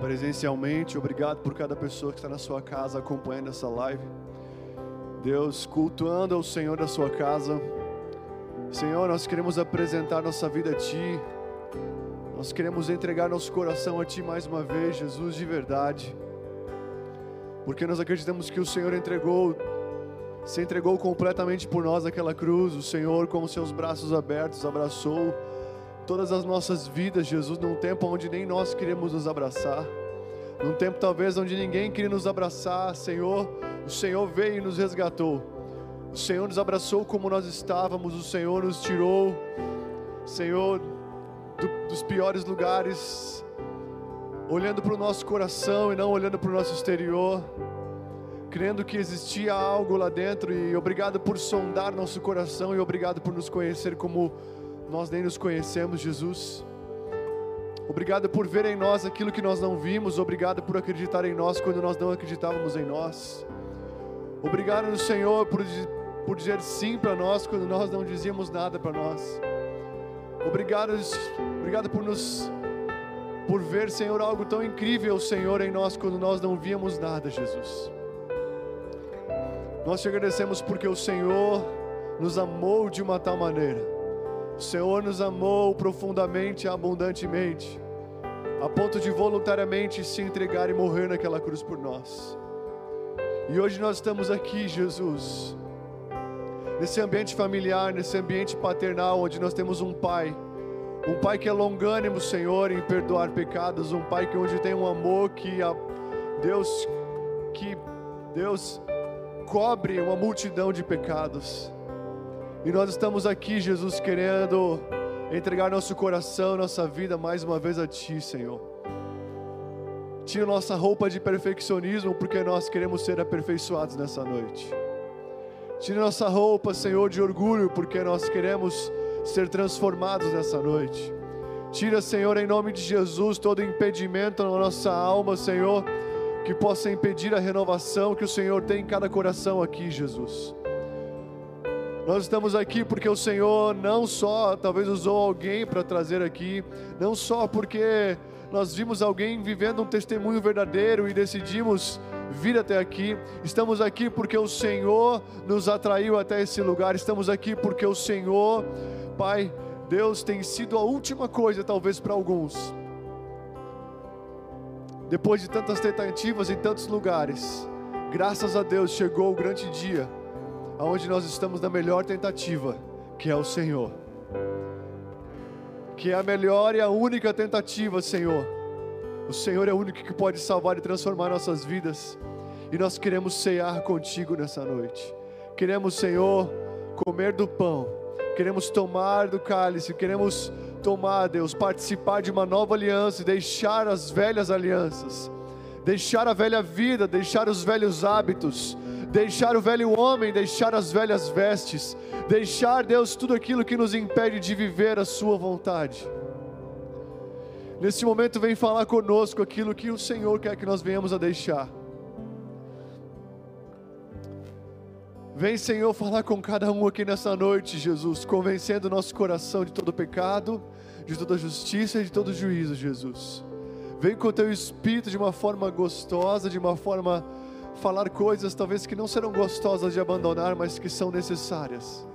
presencialmente, obrigado por cada pessoa que está na sua casa acompanhando essa live. Deus, cultuando ao Senhor da sua casa. Senhor, nós queremos apresentar nossa vida a Ti. Nós queremos entregar nosso coração a Ti mais uma vez, Jesus, de verdade. Porque nós acreditamos que o Senhor entregou se entregou completamente por nós naquela cruz. O Senhor, com os seus braços abertos, abraçou todas as nossas vidas, Jesus, num tempo onde nem nós queríamos nos abraçar. Num tempo talvez onde ninguém queria nos abraçar, Senhor, o Senhor veio e nos resgatou. O Senhor nos abraçou como nós estávamos, o Senhor nos tirou, Senhor, do- dos piores lugares, olhando para o nosso coração e não olhando para o nosso exterior. crendo que existia algo lá dentro e obrigado por sondar nosso coração e obrigado por nos conhecer como nós nem nos conhecemos, Jesus. Obrigado por ver em nós aquilo que nós não vimos, obrigado por acreditar em nós quando nós não acreditávamos em nós. Obrigado, Senhor, por, por dizer sim para nós quando nós não dizíamos nada para nós. Obrigado, obrigado por nos por ver, Senhor, algo tão incrível, Senhor, em nós quando nós não víamos nada, Jesus. Nós te agradecemos porque o Senhor nos amou de uma tal maneira. O Senhor nos amou profundamente, abundantemente, a ponto de voluntariamente se entregar e morrer naquela cruz por nós. E hoje nós estamos aqui, Jesus, nesse ambiente familiar, nesse ambiente paternal, onde nós temos um Pai um pai que é longânimo, Senhor, em perdoar pecados, um pai que onde tem um amor que a Deus que Deus cobre uma multidão de pecados. E nós estamos aqui, Jesus, querendo entregar nosso coração, nossa vida mais uma vez a ti, Senhor. Tira nossa roupa de perfeccionismo, porque nós queremos ser aperfeiçoados nessa noite. Tira nossa roupa, Senhor, de orgulho, porque nós queremos ser transformados nessa noite. Tira, Senhor, em nome de Jesus, todo impedimento na nossa alma, Senhor, que possa impedir a renovação que o Senhor tem em cada coração aqui, Jesus. Nós estamos aqui porque o Senhor não só talvez usou alguém para trazer aqui, não só porque nós vimos alguém vivendo um testemunho verdadeiro e decidimos vir até aqui. Estamos aqui porque o Senhor nos atraiu até esse lugar. Estamos aqui porque o Senhor Pai, Deus tem sido a última coisa, talvez para alguns. Depois de tantas tentativas em tantos lugares, graças a Deus chegou o grande dia, aonde nós estamos na melhor tentativa, que é o Senhor. Que é a melhor e a única tentativa, Senhor. O Senhor é o único que pode salvar e transformar nossas vidas. E nós queremos cear contigo nessa noite. Queremos, Senhor, comer do pão queremos tomar do cálice, queremos tomar, Deus, participar de uma nova aliança e deixar as velhas alianças, deixar a velha vida, deixar os velhos hábitos, deixar o velho homem, deixar as velhas vestes, deixar, Deus, tudo aquilo que nos impede de viver a Sua vontade. Nesse momento, vem falar conosco aquilo que o Senhor quer que nós venhamos a deixar. Vem, Senhor, falar com cada um aqui nessa noite, Jesus, convencendo nosso coração de todo pecado, de toda justiça e de todo juízo, Jesus. Vem com o teu espírito de uma forma gostosa, de uma forma falar coisas talvez que não serão gostosas de abandonar, mas que são necessárias.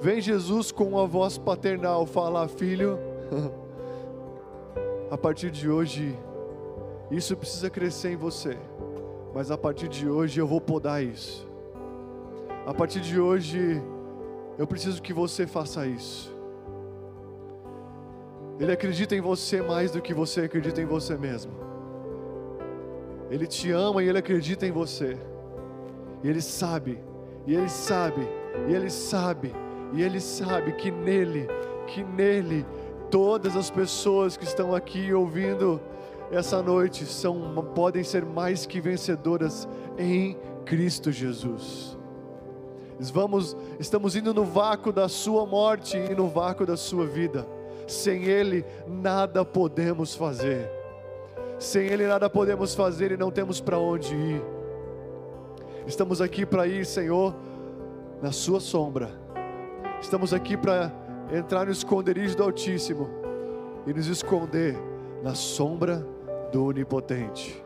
Vem Jesus com a voz paternal falar, filho, a partir de hoje isso precisa crescer em você, mas a partir de hoje eu vou podar isso. A partir de hoje, eu preciso que você faça isso. Ele acredita em você mais do que você acredita em você mesmo. Ele te ama e ele acredita em você. E ele sabe, e ele sabe, e ele sabe, e ele sabe que nele, que nele, todas as pessoas que estão aqui ouvindo essa noite são podem ser mais que vencedoras em Cristo Jesus. Vamos, estamos indo no vácuo da sua morte e no vácuo da sua vida. Sem Ele nada podemos fazer. Sem Ele nada podemos fazer e não temos para onde ir. Estamos aqui para ir, Senhor, na Sua sombra. Estamos aqui para entrar no esconderijo do Altíssimo e nos esconder na sombra do Onipotente.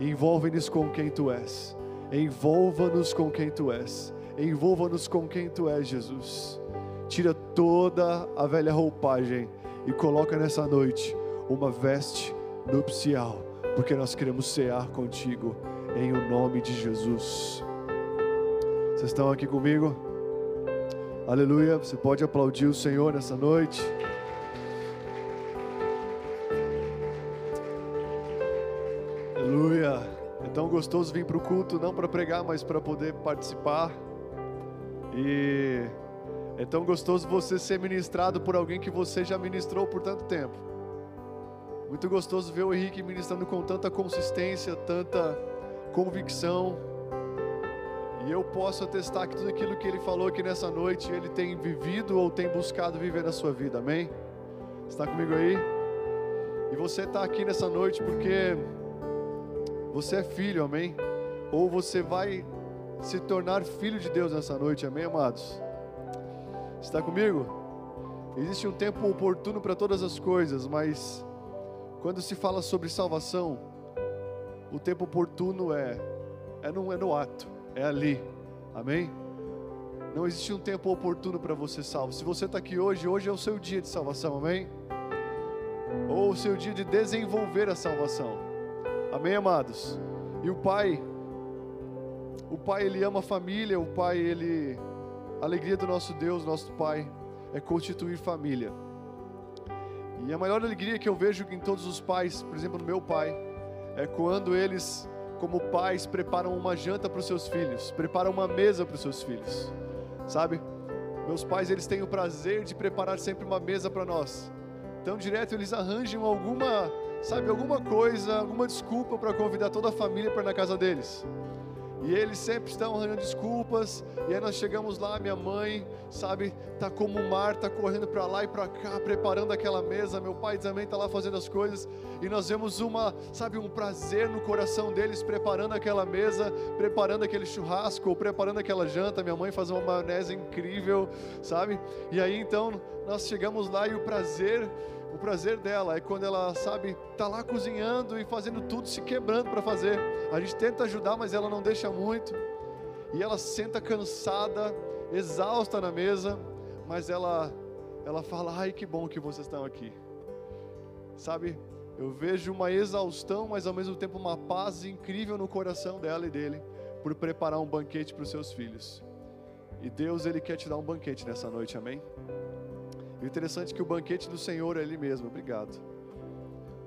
Envolve-nos com quem Tu és. Envolva-nos com quem tu és. Envolva-nos com quem tu és, Jesus. Tira toda a velha roupagem e coloca nessa noite uma veste nupcial, porque nós queremos cear contigo em o nome de Jesus. Vocês estão aqui comigo? Aleluia. Você pode aplaudir o Senhor nessa noite. tão gostoso vir para o culto, não para pregar, mas para poder participar. E é tão gostoso você ser ministrado por alguém que você já ministrou por tanto tempo. Muito gostoso ver o Henrique ministrando com tanta consistência, tanta convicção. E eu posso atestar que tudo aquilo que ele falou aqui nessa noite, ele tem vivido ou tem buscado viver na sua vida, amém? Está comigo aí? E você está aqui nessa noite porque você é filho, amém? Ou você vai se tornar filho de Deus nessa noite, amém, amados? Está comigo? Existe um tempo oportuno para todas as coisas, mas quando se fala sobre salvação, o tempo oportuno é é no, é no ato, é ali, amém? Não existe um tempo oportuno para você salvo. Se você está aqui hoje, hoje é o seu dia de salvação, amém? Ou o seu dia de desenvolver a salvação, amém, amados? E o Pai, o Pai ele ama a família, o Pai ele, a alegria do nosso Deus, nosso Pai, é constituir família. E a maior alegria que eu vejo em todos os pais, por exemplo, no meu pai, é quando eles, como pais, preparam uma janta para os seus filhos, preparam uma mesa para os seus filhos, sabe? Meus pais, eles têm o prazer de preparar sempre uma mesa para nós. Então, direto, eles arranjam alguma, sabe, alguma coisa, alguma desculpa para convidar toda a família para ir na casa deles. E eles sempre estão arranjando desculpas. E aí nós chegamos lá, minha mãe, sabe, tá como o mar, tá correndo para lá e para cá, preparando aquela mesa. Meu pai também tá lá fazendo as coisas. E nós vemos uma, sabe, um prazer no coração deles preparando aquela mesa, preparando aquele churrasco, ou preparando aquela janta. Minha mãe faz uma maionese incrível, sabe? E aí então nós chegamos lá e o prazer o prazer dela é quando ela, sabe, tá lá cozinhando e fazendo tudo, se quebrando para fazer. A gente tenta ajudar, mas ela não deixa muito. E ela senta cansada, exausta na mesa, mas ela ela fala: "Ai, que bom que vocês estão aqui". Sabe? Eu vejo uma exaustão, mas ao mesmo tempo uma paz incrível no coração dela e dele por preparar um banquete para os seus filhos. E Deus ele quer te dar um banquete nessa noite, amém? O interessante é que o banquete do Senhor é Ele mesmo. Obrigado.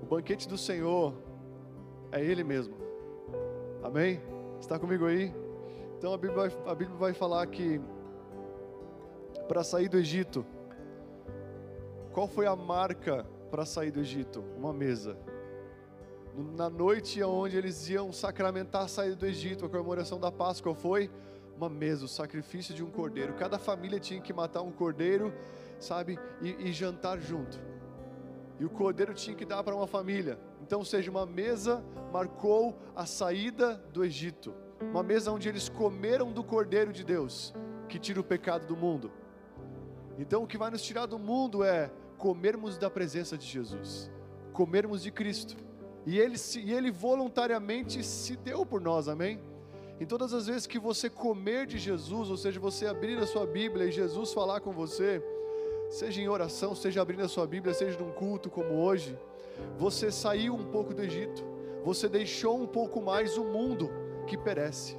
O banquete do Senhor é Ele mesmo. Amém? Está comigo aí? Então a Bíblia vai, a Bíblia vai falar que para sair do Egito, qual foi a marca para sair do Egito? Uma mesa. Na noite onde eles iam sacramentar a saída do Egito, a comemoração da Páscoa foi uma mesa, o sacrifício de um cordeiro. Cada família tinha que matar um cordeiro sabe, e, e jantar junto. E o cordeiro tinha que dar para uma família. Então, seja, uma mesa marcou a saída do Egito. Uma mesa onde eles comeram do cordeiro de Deus, que tira o pecado do mundo. Então, o que vai nos tirar do mundo é comermos da presença de Jesus, comermos de Cristo. E ele, e ele voluntariamente se deu por nós, amém? Em todas as vezes que você comer de Jesus, ou seja, você abrir a sua Bíblia e Jesus falar com você, seja em oração, seja abrindo a sua Bíblia, seja num culto como hoje, você saiu um pouco do Egito, você deixou um pouco mais o mundo que perece,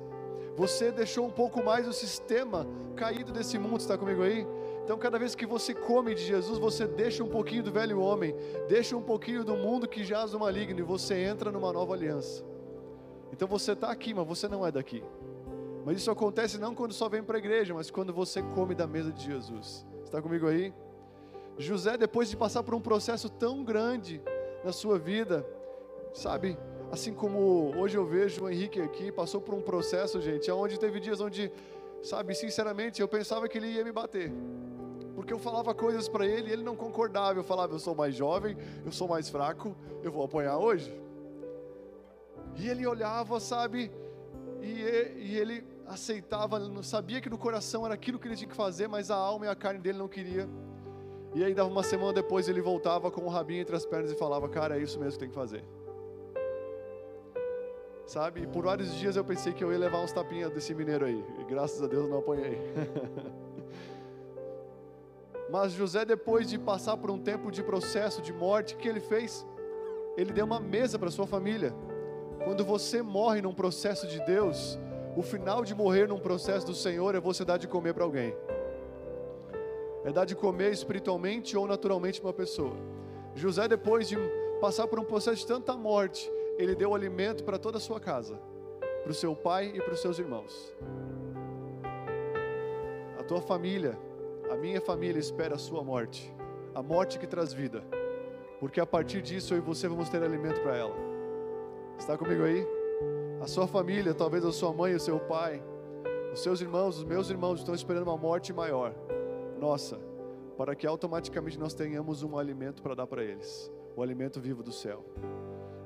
você deixou um pouco mais o sistema caído desse mundo, está comigo aí? Então, cada vez que você come de Jesus, você deixa um pouquinho do velho homem, deixa um pouquinho do mundo que jaz no maligno e você entra numa nova aliança. Então, você está aqui, mas você não é daqui. Mas isso acontece não quando só vem para a igreja, mas quando você come da mesa de Jesus. Está comigo aí? José, depois de passar por um processo tão grande na sua vida, sabe? Assim como hoje eu vejo o Henrique aqui, passou por um processo, gente, onde teve dias onde, sabe, sinceramente, eu pensava que ele ia me bater. Porque eu falava coisas para ele e ele não concordava. Eu falava, eu sou mais jovem, eu sou mais fraco, eu vou apanhar hoje. E ele olhava, sabe, e, ele aceitava, sabia que no coração era aquilo que ele tinha que fazer, mas a alma e a carne dele não queria. E aí dava uma semana depois ele voltava com o rabinho entre as pernas e falava: "Cara, é isso mesmo que tem que fazer". Sabe? E por vários dias eu pensei que eu ia levar uns tapinhas desse mineiro aí. E graças a Deus não apanhei. Mas José, depois de passar por um tempo de processo, de morte, o que ele fez? Ele deu uma mesa para sua família. Quando você morre num processo de Deus, o final de morrer num processo do Senhor é você dar de comer para alguém. É dar de comer espiritualmente ou naturalmente para uma pessoa. José, depois de passar por um processo de tanta morte, ele deu alimento para toda a sua casa, para o seu pai e para os seus irmãos. A tua família, a minha família espera a sua morte, a morte que traz vida, porque a partir disso eu e você vamos ter alimento para ela. Está comigo aí? A sua família, talvez a sua mãe, o seu pai, os seus irmãos, os meus irmãos estão esperando uma morte maior. Nossa, para que automaticamente nós tenhamos um alimento para dar para eles, o alimento vivo do céu.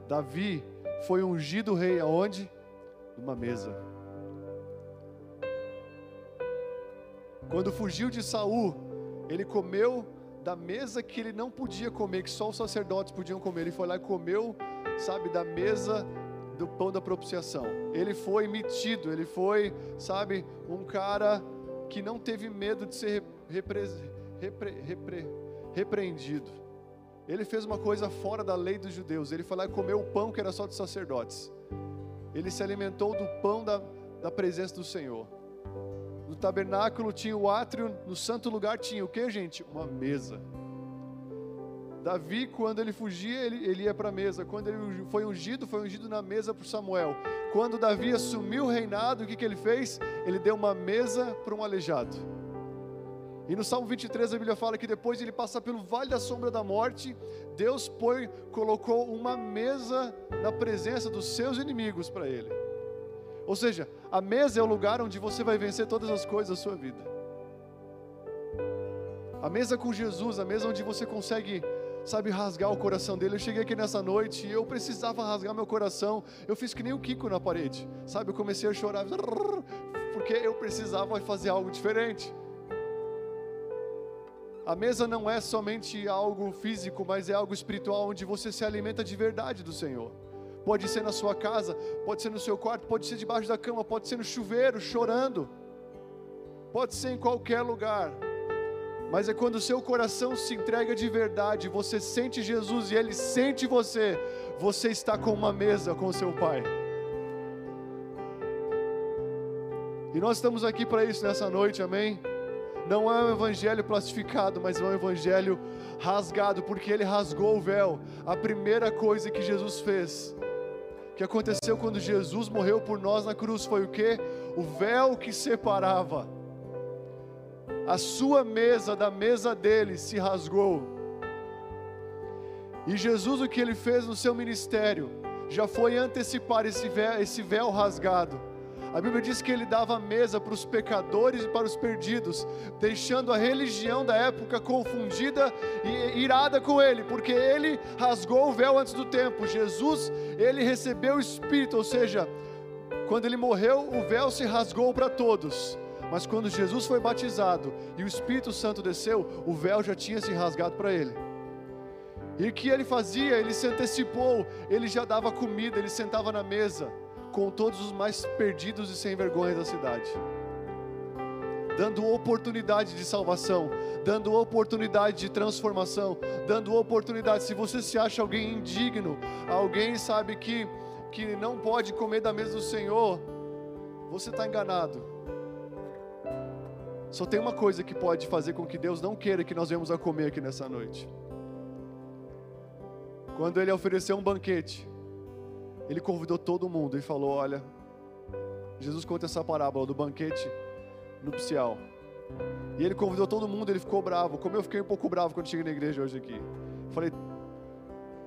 Davi foi ungido rei aonde? Numa mesa. Quando fugiu de Saul, ele comeu da mesa que ele não podia comer, que só os sacerdotes podiam comer. Ele foi lá e comeu, sabe, da mesa do pão da propiciação. Ele foi metido, ele foi, sabe, um cara que não teve medo de ser repre, repre, repre, repreendido. Ele fez uma coisa fora da lei dos judeus. Ele foi lá e comeu o pão que era só dos sacerdotes. Ele se alimentou do pão da, da presença do Senhor. No tabernáculo tinha o átrio, no santo lugar tinha o que, gente? Uma mesa. Davi, quando ele fugia, ele, ele ia para a mesa. Quando ele foi ungido, foi ungido na mesa por Samuel. Quando Davi assumiu o reinado, o que, que ele fez? Ele deu uma mesa para um aleijado. E no Salmo 23 a Bíblia fala que depois de ele passar pelo vale da sombra da morte, Deus põe, colocou uma mesa na presença dos seus inimigos para ele. Ou seja, a mesa é o lugar onde você vai vencer todas as coisas da sua vida. A mesa com Jesus, a mesa onde você consegue, sabe, rasgar o coração dele. Eu cheguei aqui nessa noite e eu precisava rasgar meu coração. Eu fiz que nem o Kiko na parede, sabe? Eu comecei a chorar, porque eu precisava fazer algo diferente. A mesa não é somente algo físico, mas é algo espiritual, onde você se alimenta de verdade do Senhor. Pode ser na sua casa, pode ser no seu quarto, pode ser debaixo da cama, pode ser no chuveiro, chorando. Pode ser em qualquer lugar. Mas é quando o seu coração se entrega de verdade, você sente Jesus e ele sente você, você está com uma mesa com seu Pai. E nós estamos aqui para isso nessa noite, amém? Não é um evangelho plastificado, mas é um evangelho rasgado, porque ele rasgou o véu. A primeira coisa que Jesus fez que aconteceu quando Jesus morreu por nós na cruz foi o que? O véu que separava. A sua mesa da mesa dele se rasgou. E Jesus, o que ele fez no seu ministério, já foi antecipar esse véu, esse véu rasgado a Bíblia diz que ele dava mesa para os pecadores e para os perdidos, deixando a religião da época confundida e irada com ele, porque ele rasgou o véu antes do tempo. Jesus, ele recebeu o Espírito, ou seja, quando ele morreu, o véu se rasgou para todos. Mas quando Jesus foi batizado e o Espírito Santo desceu, o véu já tinha se rasgado para ele. E o que ele fazia? Ele se antecipou, ele já dava comida, ele sentava na mesa com todos os mais perdidos e sem vergonha da cidade, dando oportunidade de salvação, dando oportunidade de transformação, dando oportunidade. Se você se acha alguém indigno, alguém sabe que que não pode comer da mesa do Senhor, você está enganado. Só tem uma coisa que pode fazer com que Deus não queira que nós venhamos a comer aqui nessa noite. Quando Ele ofereceu um banquete, ele convidou todo mundo e falou: Olha, Jesus conta essa parábola do banquete nupcial. E ele convidou todo mundo, ele ficou bravo. Como eu fiquei um pouco bravo quando cheguei na igreja hoje aqui. Falei: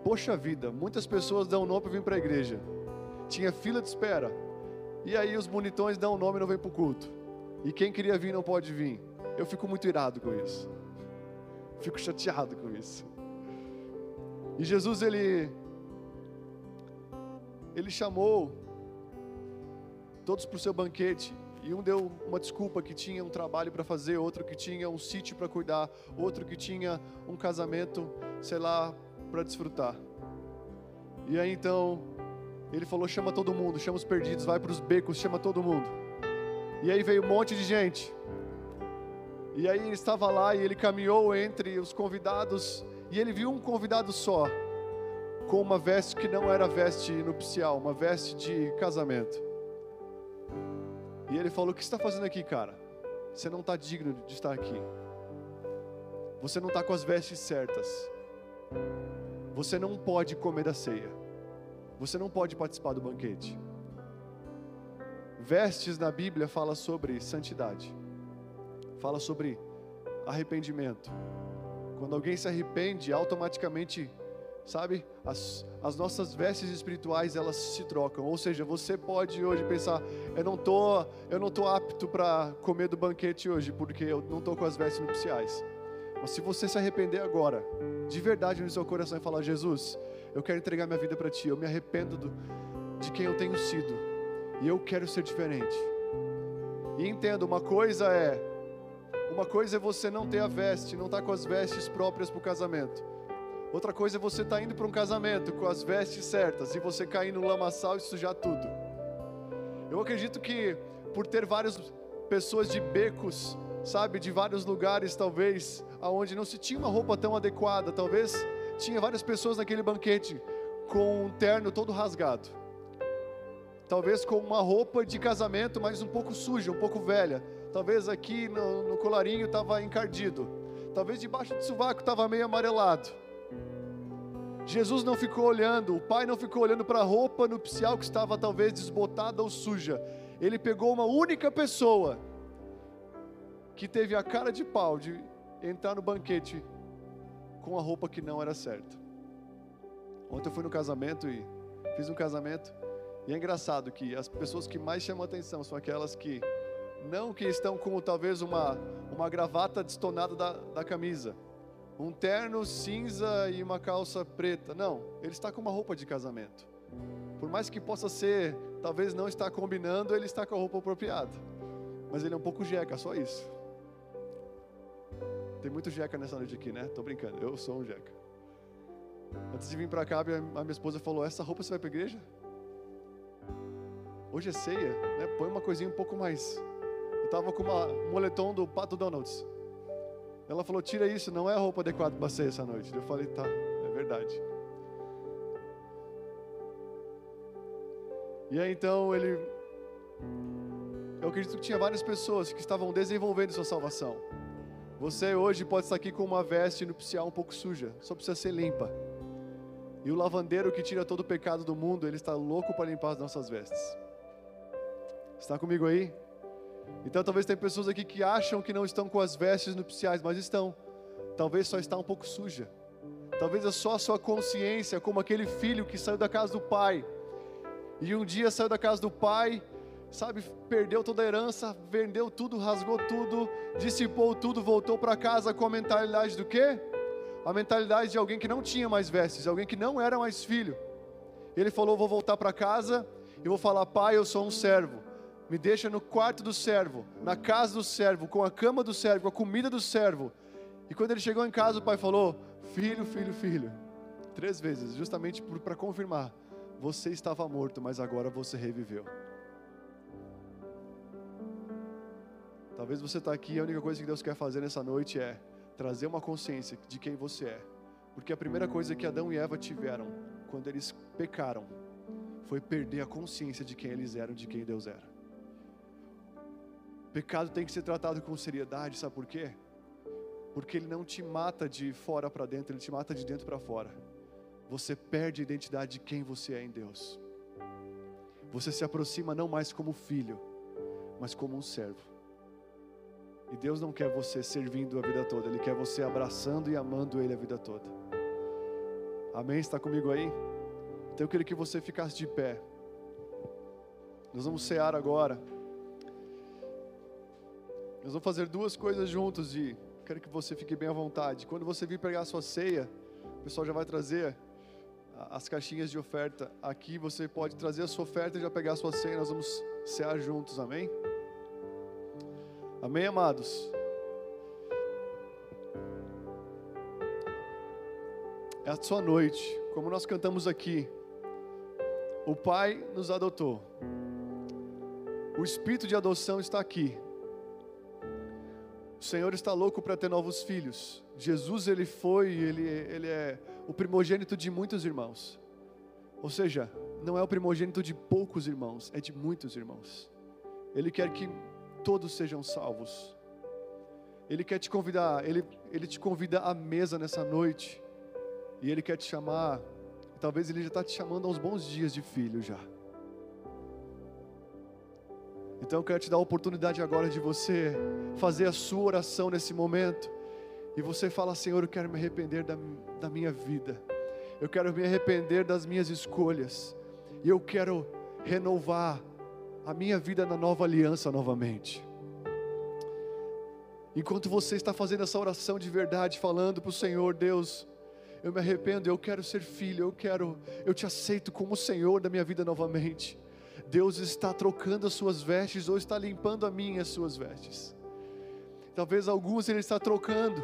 Poxa vida, muitas pessoas dão nome para vir para a igreja. Tinha fila de espera. E aí os bonitões dão nome e não vêm para o culto. E quem queria vir não pode vir. Eu fico muito irado com isso. Fico chateado com isso. E Jesus, ele ele chamou todos para o seu banquete. E um deu uma desculpa que tinha um trabalho para fazer, outro que tinha um sítio para cuidar, outro que tinha um casamento, sei lá, para desfrutar. E aí então ele falou: chama todo mundo, chama os perdidos, vai para os becos, chama todo mundo. E aí veio um monte de gente. E aí ele estava lá e ele caminhou entre os convidados e ele viu um convidado só com uma veste que não era veste nupcial, uma veste de casamento. E ele falou: O que você está fazendo aqui, cara? Você não está digno de estar aqui. Você não está com as vestes certas. Você não pode comer da ceia. Você não pode participar do banquete. Vestes na Bíblia fala sobre santidade. Fala sobre arrependimento. Quando alguém se arrepende, automaticamente sabe? As, as nossas vestes espirituais elas se trocam. Ou seja, você pode hoje pensar, eu não tô, eu não tô apto para comer do banquete hoje porque eu não tô com as vestes nupciais. Mas se você se arrepender agora, de verdade no seu coração e falar, Jesus, eu quero entregar minha vida para Ti, eu me arrependo do, de quem eu tenho sido e eu quero ser diferente. E entenda, uma coisa é, uma coisa é você não ter a veste, não estar tá com as vestes próprias para o casamento. Outra coisa é você estar tá indo para um casamento com as vestes certas e você cair no lamaçal e sujar tudo. Eu acredito que por ter várias pessoas de becos, sabe, de vários lugares talvez, aonde não se tinha uma roupa tão adequada, talvez tinha várias pessoas naquele banquete com um terno todo rasgado. Talvez com uma roupa de casamento, mas um pouco suja, um pouco velha. Talvez aqui no, no colarinho estava encardido. Talvez debaixo do sovaco estava meio amarelado. Jesus não ficou olhando, o pai não ficou olhando para a roupa nupcial que estava talvez desbotada ou suja. Ele pegou uma única pessoa que teve a cara de pau de entrar no banquete com a roupa que não era certa. Ontem eu fui no casamento e fiz um casamento e é engraçado que as pessoas que mais chamam atenção são aquelas que não que estão com talvez uma, uma gravata destonada da, da camisa, um terno cinza e uma calça preta. Não, ele está com uma roupa de casamento. Por mais que possa ser, talvez não está combinando, ele está com a roupa apropriada. Mas ele é um pouco jeca, só isso. Tem muito jeca nessa noite aqui, né? Tô brincando, eu sou um jeca. Antes de vir para cá, a minha esposa falou: Essa roupa você vai para igreja? Hoje é ceia, né? Põe uma coisinha um pouco mais. Eu tava com um moletom do Pato Donalds. Ela falou: tira isso, não é a roupa adequada para ceia essa noite. Eu falei: tá, é verdade. E aí então ele. Eu acredito que tinha várias pessoas que estavam desenvolvendo sua salvação. Você hoje pode estar aqui com uma veste nupcial um pouco suja, só precisa ser limpa. E o lavandeiro que tira todo o pecado do mundo, ele está louco para limpar as nossas vestes. Está comigo aí? Então talvez tem pessoas aqui que acham que não estão com as vestes nupciais, mas estão. Talvez só está um pouco suja. Talvez é só a sua consciência, como aquele filho que saiu da casa do pai. E um dia saiu da casa do pai, sabe, perdeu toda a herança, vendeu tudo, rasgou tudo, dissipou tudo, voltou para casa com a mentalidade do quê? A mentalidade de alguém que não tinha mais vestes, alguém que não era mais filho. Ele falou: Vou voltar para casa e vou falar, pai, eu sou um servo me deixa no quarto do servo, na casa do servo, com a cama do servo, com a comida do servo. E quando ele chegou em casa, o pai falou: Filho, filho, filho. Três vezes, justamente para confirmar: Você estava morto, mas agora você reviveu. Talvez você está aqui e a única coisa que Deus quer fazer nessa noite é trazer uma consciência de quem você é. Porque a primeira coisa que Adão e Eva tiveram quando eles pecaram foi perder a consciência de quem eles eram, de quem Deus era. Pecado tem que ser tratado com seriedade, sabe por quê? Porque ele não te mata de fora para dentro, ele te mata de dentro para fora. Você perde a identidade de quem você é em Deus. Você se aproxima não mais como filho, mas como um servo. E Deus não quer você servindo a vida toda, Ele quer você abraçando e amando Ele a vida toda. Amém? Está comigo aí? Então eu queria que você ficasse de pé. Nós vamos cear agora. Nós vamos fazer duas coisas juntos e quero que você fique bem à vontade. Quando você vir pegar a sua ceia, o pessoal já vai trazer as caixinhas de oferta aqui. Você pode trazer a sua oferta e já pegar a sua ceia. Nós vamos cear juntos, amém? Amém, amados? É a sua noite, como nós cantamos aqui. O Pai nos adotou. O Espírito de adoção está aqui. O Senhor está louco para ter novos filhos. Jesus, ele foi, ele, ele é o primogênito de muitos irmãos. Ou seja, não é o primogênito de poucos irmãos, é de muitos irmãos. Ele quer que todos sejam salvos. Ele quer te convidar, ele, ele te convida à mesa nessa noite. E ele quer te chamar. Talvez ele já está te chamando aos bons dias de filho já. Então eu quero te dar a oportunidade agora de você fazer a sua oração nesse momento. E você fala, Senhor, eu quero me arrepender da, da minha vida. Eu quero me arrepender das minhas escolhas. E eu quero renovar a minha vida na nova aliança novamente. Enquanto você está fazendo essa oração de verdade, falando para o Senhor, Deus, eu me arrependo, eu quero ser filho, eu quero, eu te aceito como Senhor da minha vida novamente. Deus está trocando as suas vestes ou está limpando a minha as suas vestes. Talvez alguns Ele está trocando.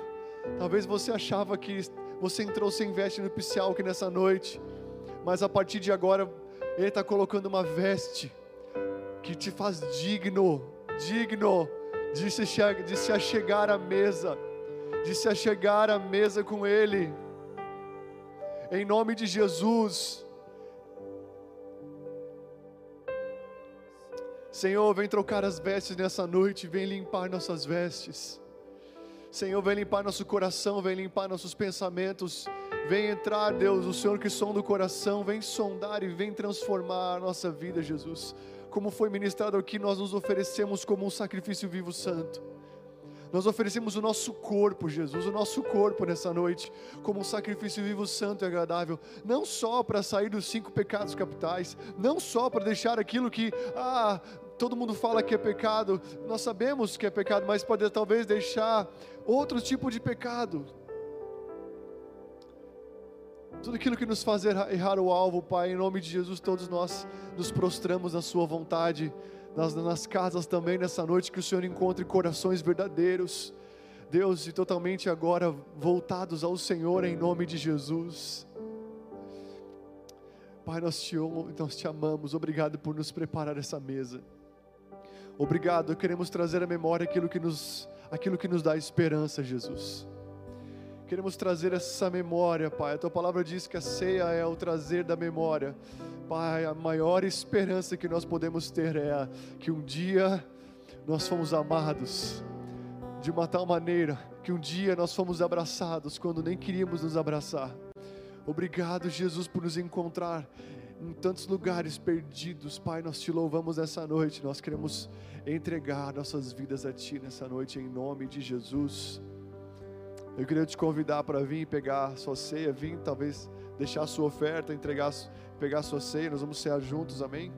Talvez você achava que você entrou sem veste nupcial aqui nessa noite, mas a partir de agora Ele está colocando uma veste que te faz digno, digno de se, de se achegar à mesa, de se achegar à mesa com Ele. Em nome de Jesus. Senhor, vem trocar as vestes nessa noite, vem limpar nossas vestes. Senhor, vem limpar nosso coração, vem limpar nossos pensamentos. Vem entrar, Deus, o Senhor que sonda o coração, vem sondar e vem transformar a nossa vida, Jesus. Como foi ministrado aqui, nós nos oferecemos como um sacrifício vivo santo. Nós oferecemos o nosso corpo, Jesus, o nosso corpo nessa noite, como um sacrifício vivo, santo e agradável, não só para sair dos cinco pecados capitais, não só para deixar aquilo que, ah, todo mundo fala que é pecado, nós sabemos que é pecado, mas pode talvez deixar outro tipo de pecado. Tudo aquilo que nos faz errar o alvo, Pai, em nome de Jesus, todos nós nos prostramos na Sua vontade nas, nas casas também nessa noite, que o Senhor encontre corações verdadeiros, Deus, e totalmente agora voltados ao Senhor em nome de Jesus. Pai, nós te, nós te amamos, obrigado por nos preparar essa mesa. Obrigado, queremos trazer à memória aquilo que nos, aquilo que nos dá esperança, Jesus. Queremos trazer essa memória, Pai. A tua palavra diz que a ceia é o trazer da memória. Pai, a maior esperança que nós podemos ter é que um dia nós fomos amados de uma tal maneira que um dia nós fomos abraçados quando nem queríamos nos abraçar. Obrigado, Jesus, por nos encontrar em tantos lugares perdidos. Pai, nós te louvamos nessa noite. Nós queremos entregar nossas vidas a Ti nessa noite, em nome de Jesus. Eu queria te convidar para vir pegar sua ceia, vir talvez deixar sua oferta, entregar pegar a sua ceia, nós vamos cear juntos, amém?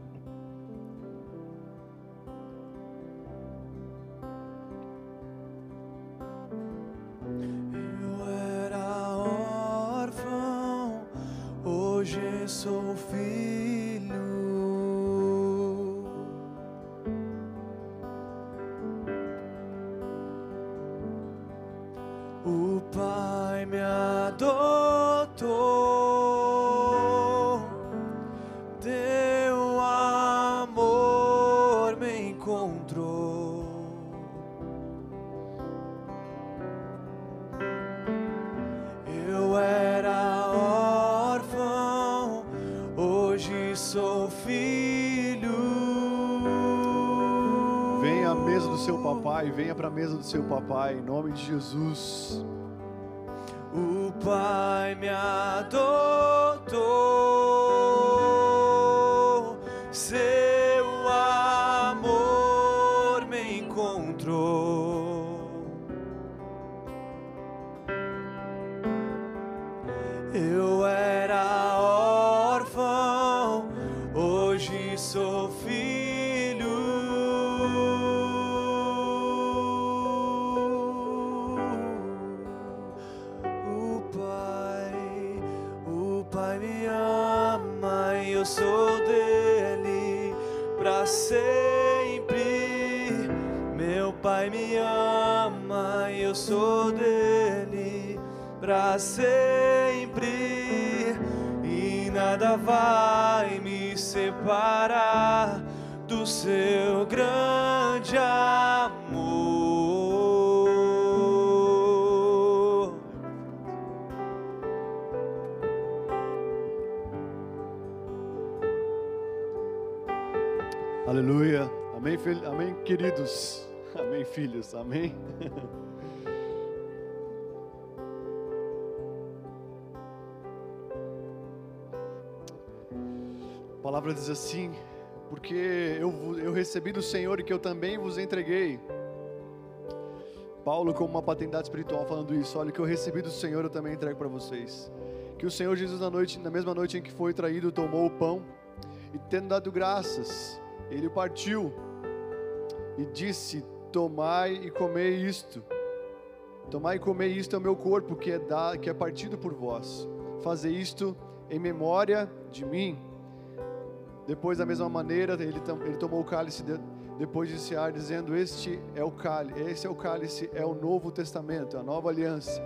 Seu papai, em nome de Jesus. Eu sou dele para sempre e nada vai me separar do seu grande amor. Amém, amém, queridos. Amém, filhos. Amém. palavra diz assim: porque eu, eu recebi do Senhor e que eu também vos entreguei. Paulo, como uma paternidade espiritual, falando isso: olha, o que eu recebi do Senhor eu também entrego para vocês. que o Senhor Jesus na noite, na mesma noite em que foi traído, tomou o pão e tendo dado graças, ele partiu e disse: Tomai e comei isto. Tomai e comei isto é o meu corpo que é da, que é partido por vós. Fazer isto em memória de mim. Depois, da mesma maneira, ele, ele tomou o cálice de, depois de cear, dizendo: Este é o cálice, esse é o cálice, é o novo testamento, a nova aliança.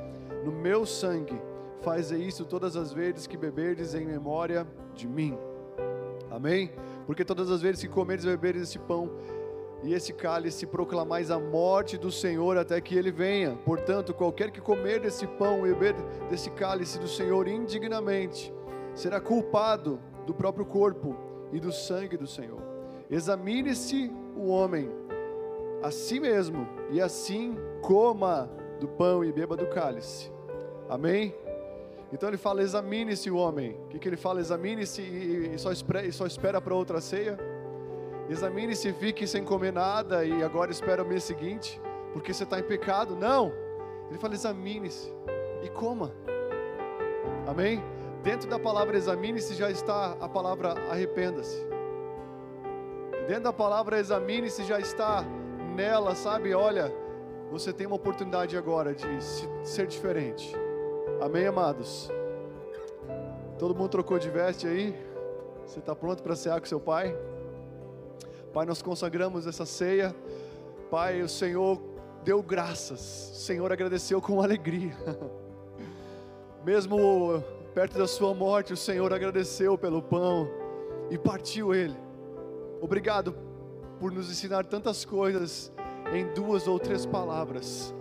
No meu sangue, faze isso todas as vezes que beberdes em memória de mim. Amém? Porque todas as vezes que comerdes e beberdes esse pão e esse cálice, proclamais a morte do Senhor até que ele venha. Portanto, qualquer que comer desse pão e beber desse cálice do Senhor indignamente, será culpado do próprio corpo e do sangue do Senhor. Examine-se o homem a si mesmo, e assim coma do pão e beba do cálice. Amém? Então ele fala: examine-se o homem. O que, que ele fala? Examine-se e, e, e só espera para outra ceia. Examine-se, fique sem comer nada e agora espera o mês seguinte, porque você está em pecado. Não! Ele fala: examine-se e coma. Amém? Dentro da palavra examine-se já está a palavra arrependa-se. Dentro da palavra examine-se já está nela, sabe? Olha, você tem uma oportunidade agora de ser diferente. Amém, amados? Todo mundo trocou de veste aí? Você está pronto para cear com seu pai? Pai, nós consagramos essa ceia. Pai, o Senhor deu graças. O Senhor agradeceu com alegria. Mesmo perto da sua morte, o Senhor agradeceu pelo pão e partiu ele. Obrigado por nos ensinar tantas coisas em duas ou três palavras.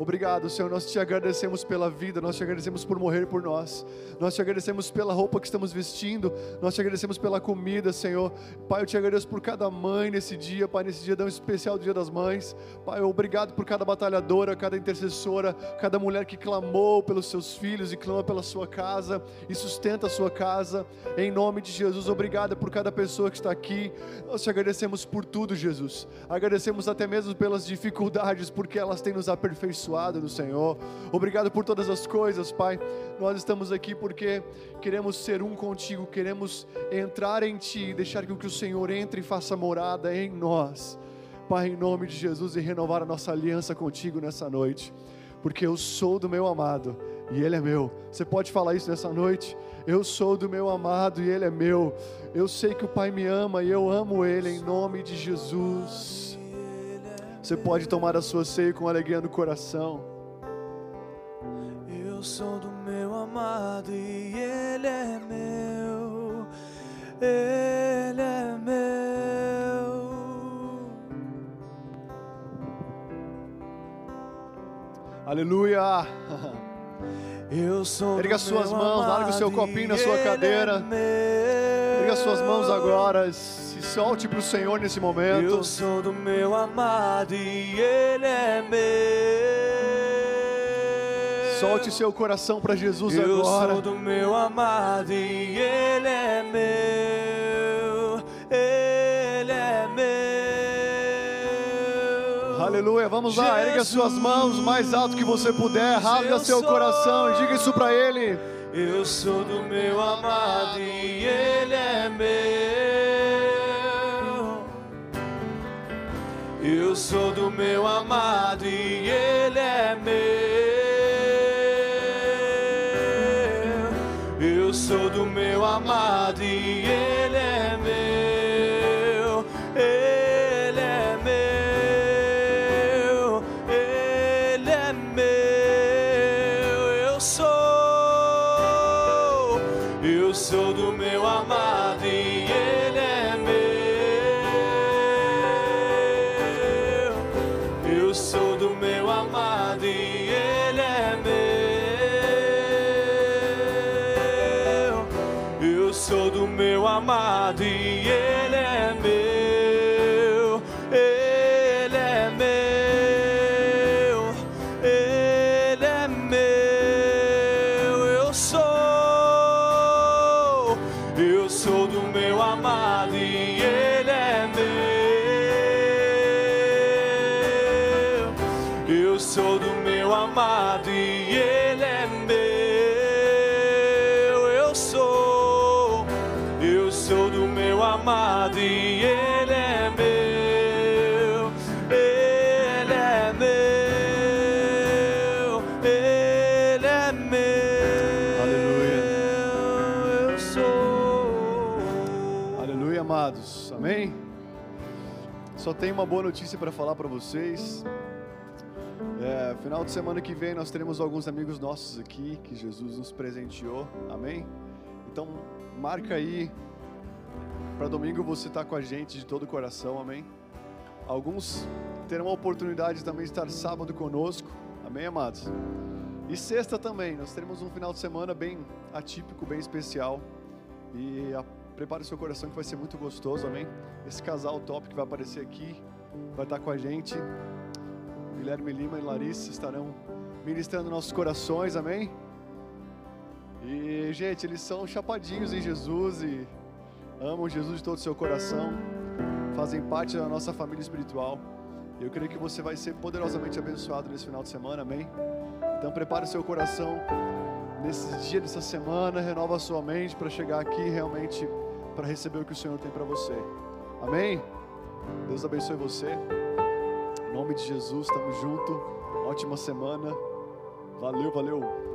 Obrigado, Senhor. Nós te agradecemos pela vida, nós te agradecemos por morrer por nós, nós te agradecemos pela roupa que estamos vestindo, nós te agradecemos pela comida, Senhor. Pai, eu te agradeço por cada mãe nesse dia, Pai, nesse dia tão especial, Dia das Mães. Pai, obrigado por cada batalhadora, cada intercessora, cada mulher que clamou pelos seus filhos e clama pela sua casa e sustenta a sua casa. Em nome de Jesus, obrigado por cada pessoa que está aqui. Nós te agradecemos por tudo, Jesus. Agradecemos até mesmo pelas dificuldades, porque elas têm nos aperfeiçoado abençoado do Senhor. Obrigado por todas as coisas, Pai. Nós estamos aqui porque queremos ser um contigo, queremos entrar em Ti e deixar que o Senhor entre e faça morada em nós. Pai, em nome de Jesus, e renovar a nossa aliança contigo nessa noite, porque eu sou do meu amado e Ele é meu. Você pode falar isso nessa noite? Eu sou do meu amado e Ele é meu. Eu sei que o Pai me ama e eu amo Ele em nome de Jesus. Você pode tomar a sua ceia com alegria no coração. Eu sou do meu amado e ele é meu. Ele é meu. Aleluia. Eu sou Erga suas mãos, larga o seu copinho na sua cadeira. É Erga suas mãos agora solte para o Senhor nesse momento. Eu sou do meu amado e Ele é meu. Solte seu coração para Jesus Eu agora. Eu sou do meu amado e Ele é meu. Ele é meu. Aleluia. Vamos Jesus, lá, erga suas mãos mais alto que você puder. Rasga seu coração e diga isso para Ele. Eu sou do meu amado e Ele é meu. Eu sou do meu amado e ele é meu. Eu sou do meu amado amado e Ele tenho uma boa notícia para falar para vocês. É, final de semana que vem nós teremos alguns amigos nossos aqui que Jesus nos presenteou. Amém? Então marca aí para domingo você estar com a gente de todo o coração. Amém? Alguns terão a oportunidade também de estar sábado conosco. Amém, amados? E sexta também, nós teremos um final de semana bem atípico, bem especial. E a, prepare seu coração que vai ser muito gostoso, amém? Esse casal top que vai aparecer aqui vai estar com a gente. Guilherme Lima e Larissa estarão ministrando nossos corações, amém? E, gente, eles são chapadinhos em Jesus e amam Jesus de todo o seu coração, fazem parte da nossa família espiritual. Eu creio que você vai ser poderosamente abençoado nesse final de semana, amém? Então prepare seu coração nesse dia dessa semana, renova sua mente para chegar aqui realmente para receber o que o Senhor tem para você. Amém? Deus abençoe você. Em nome de Jesus, estamos juntos. Ótima semana. Valeu, valeu.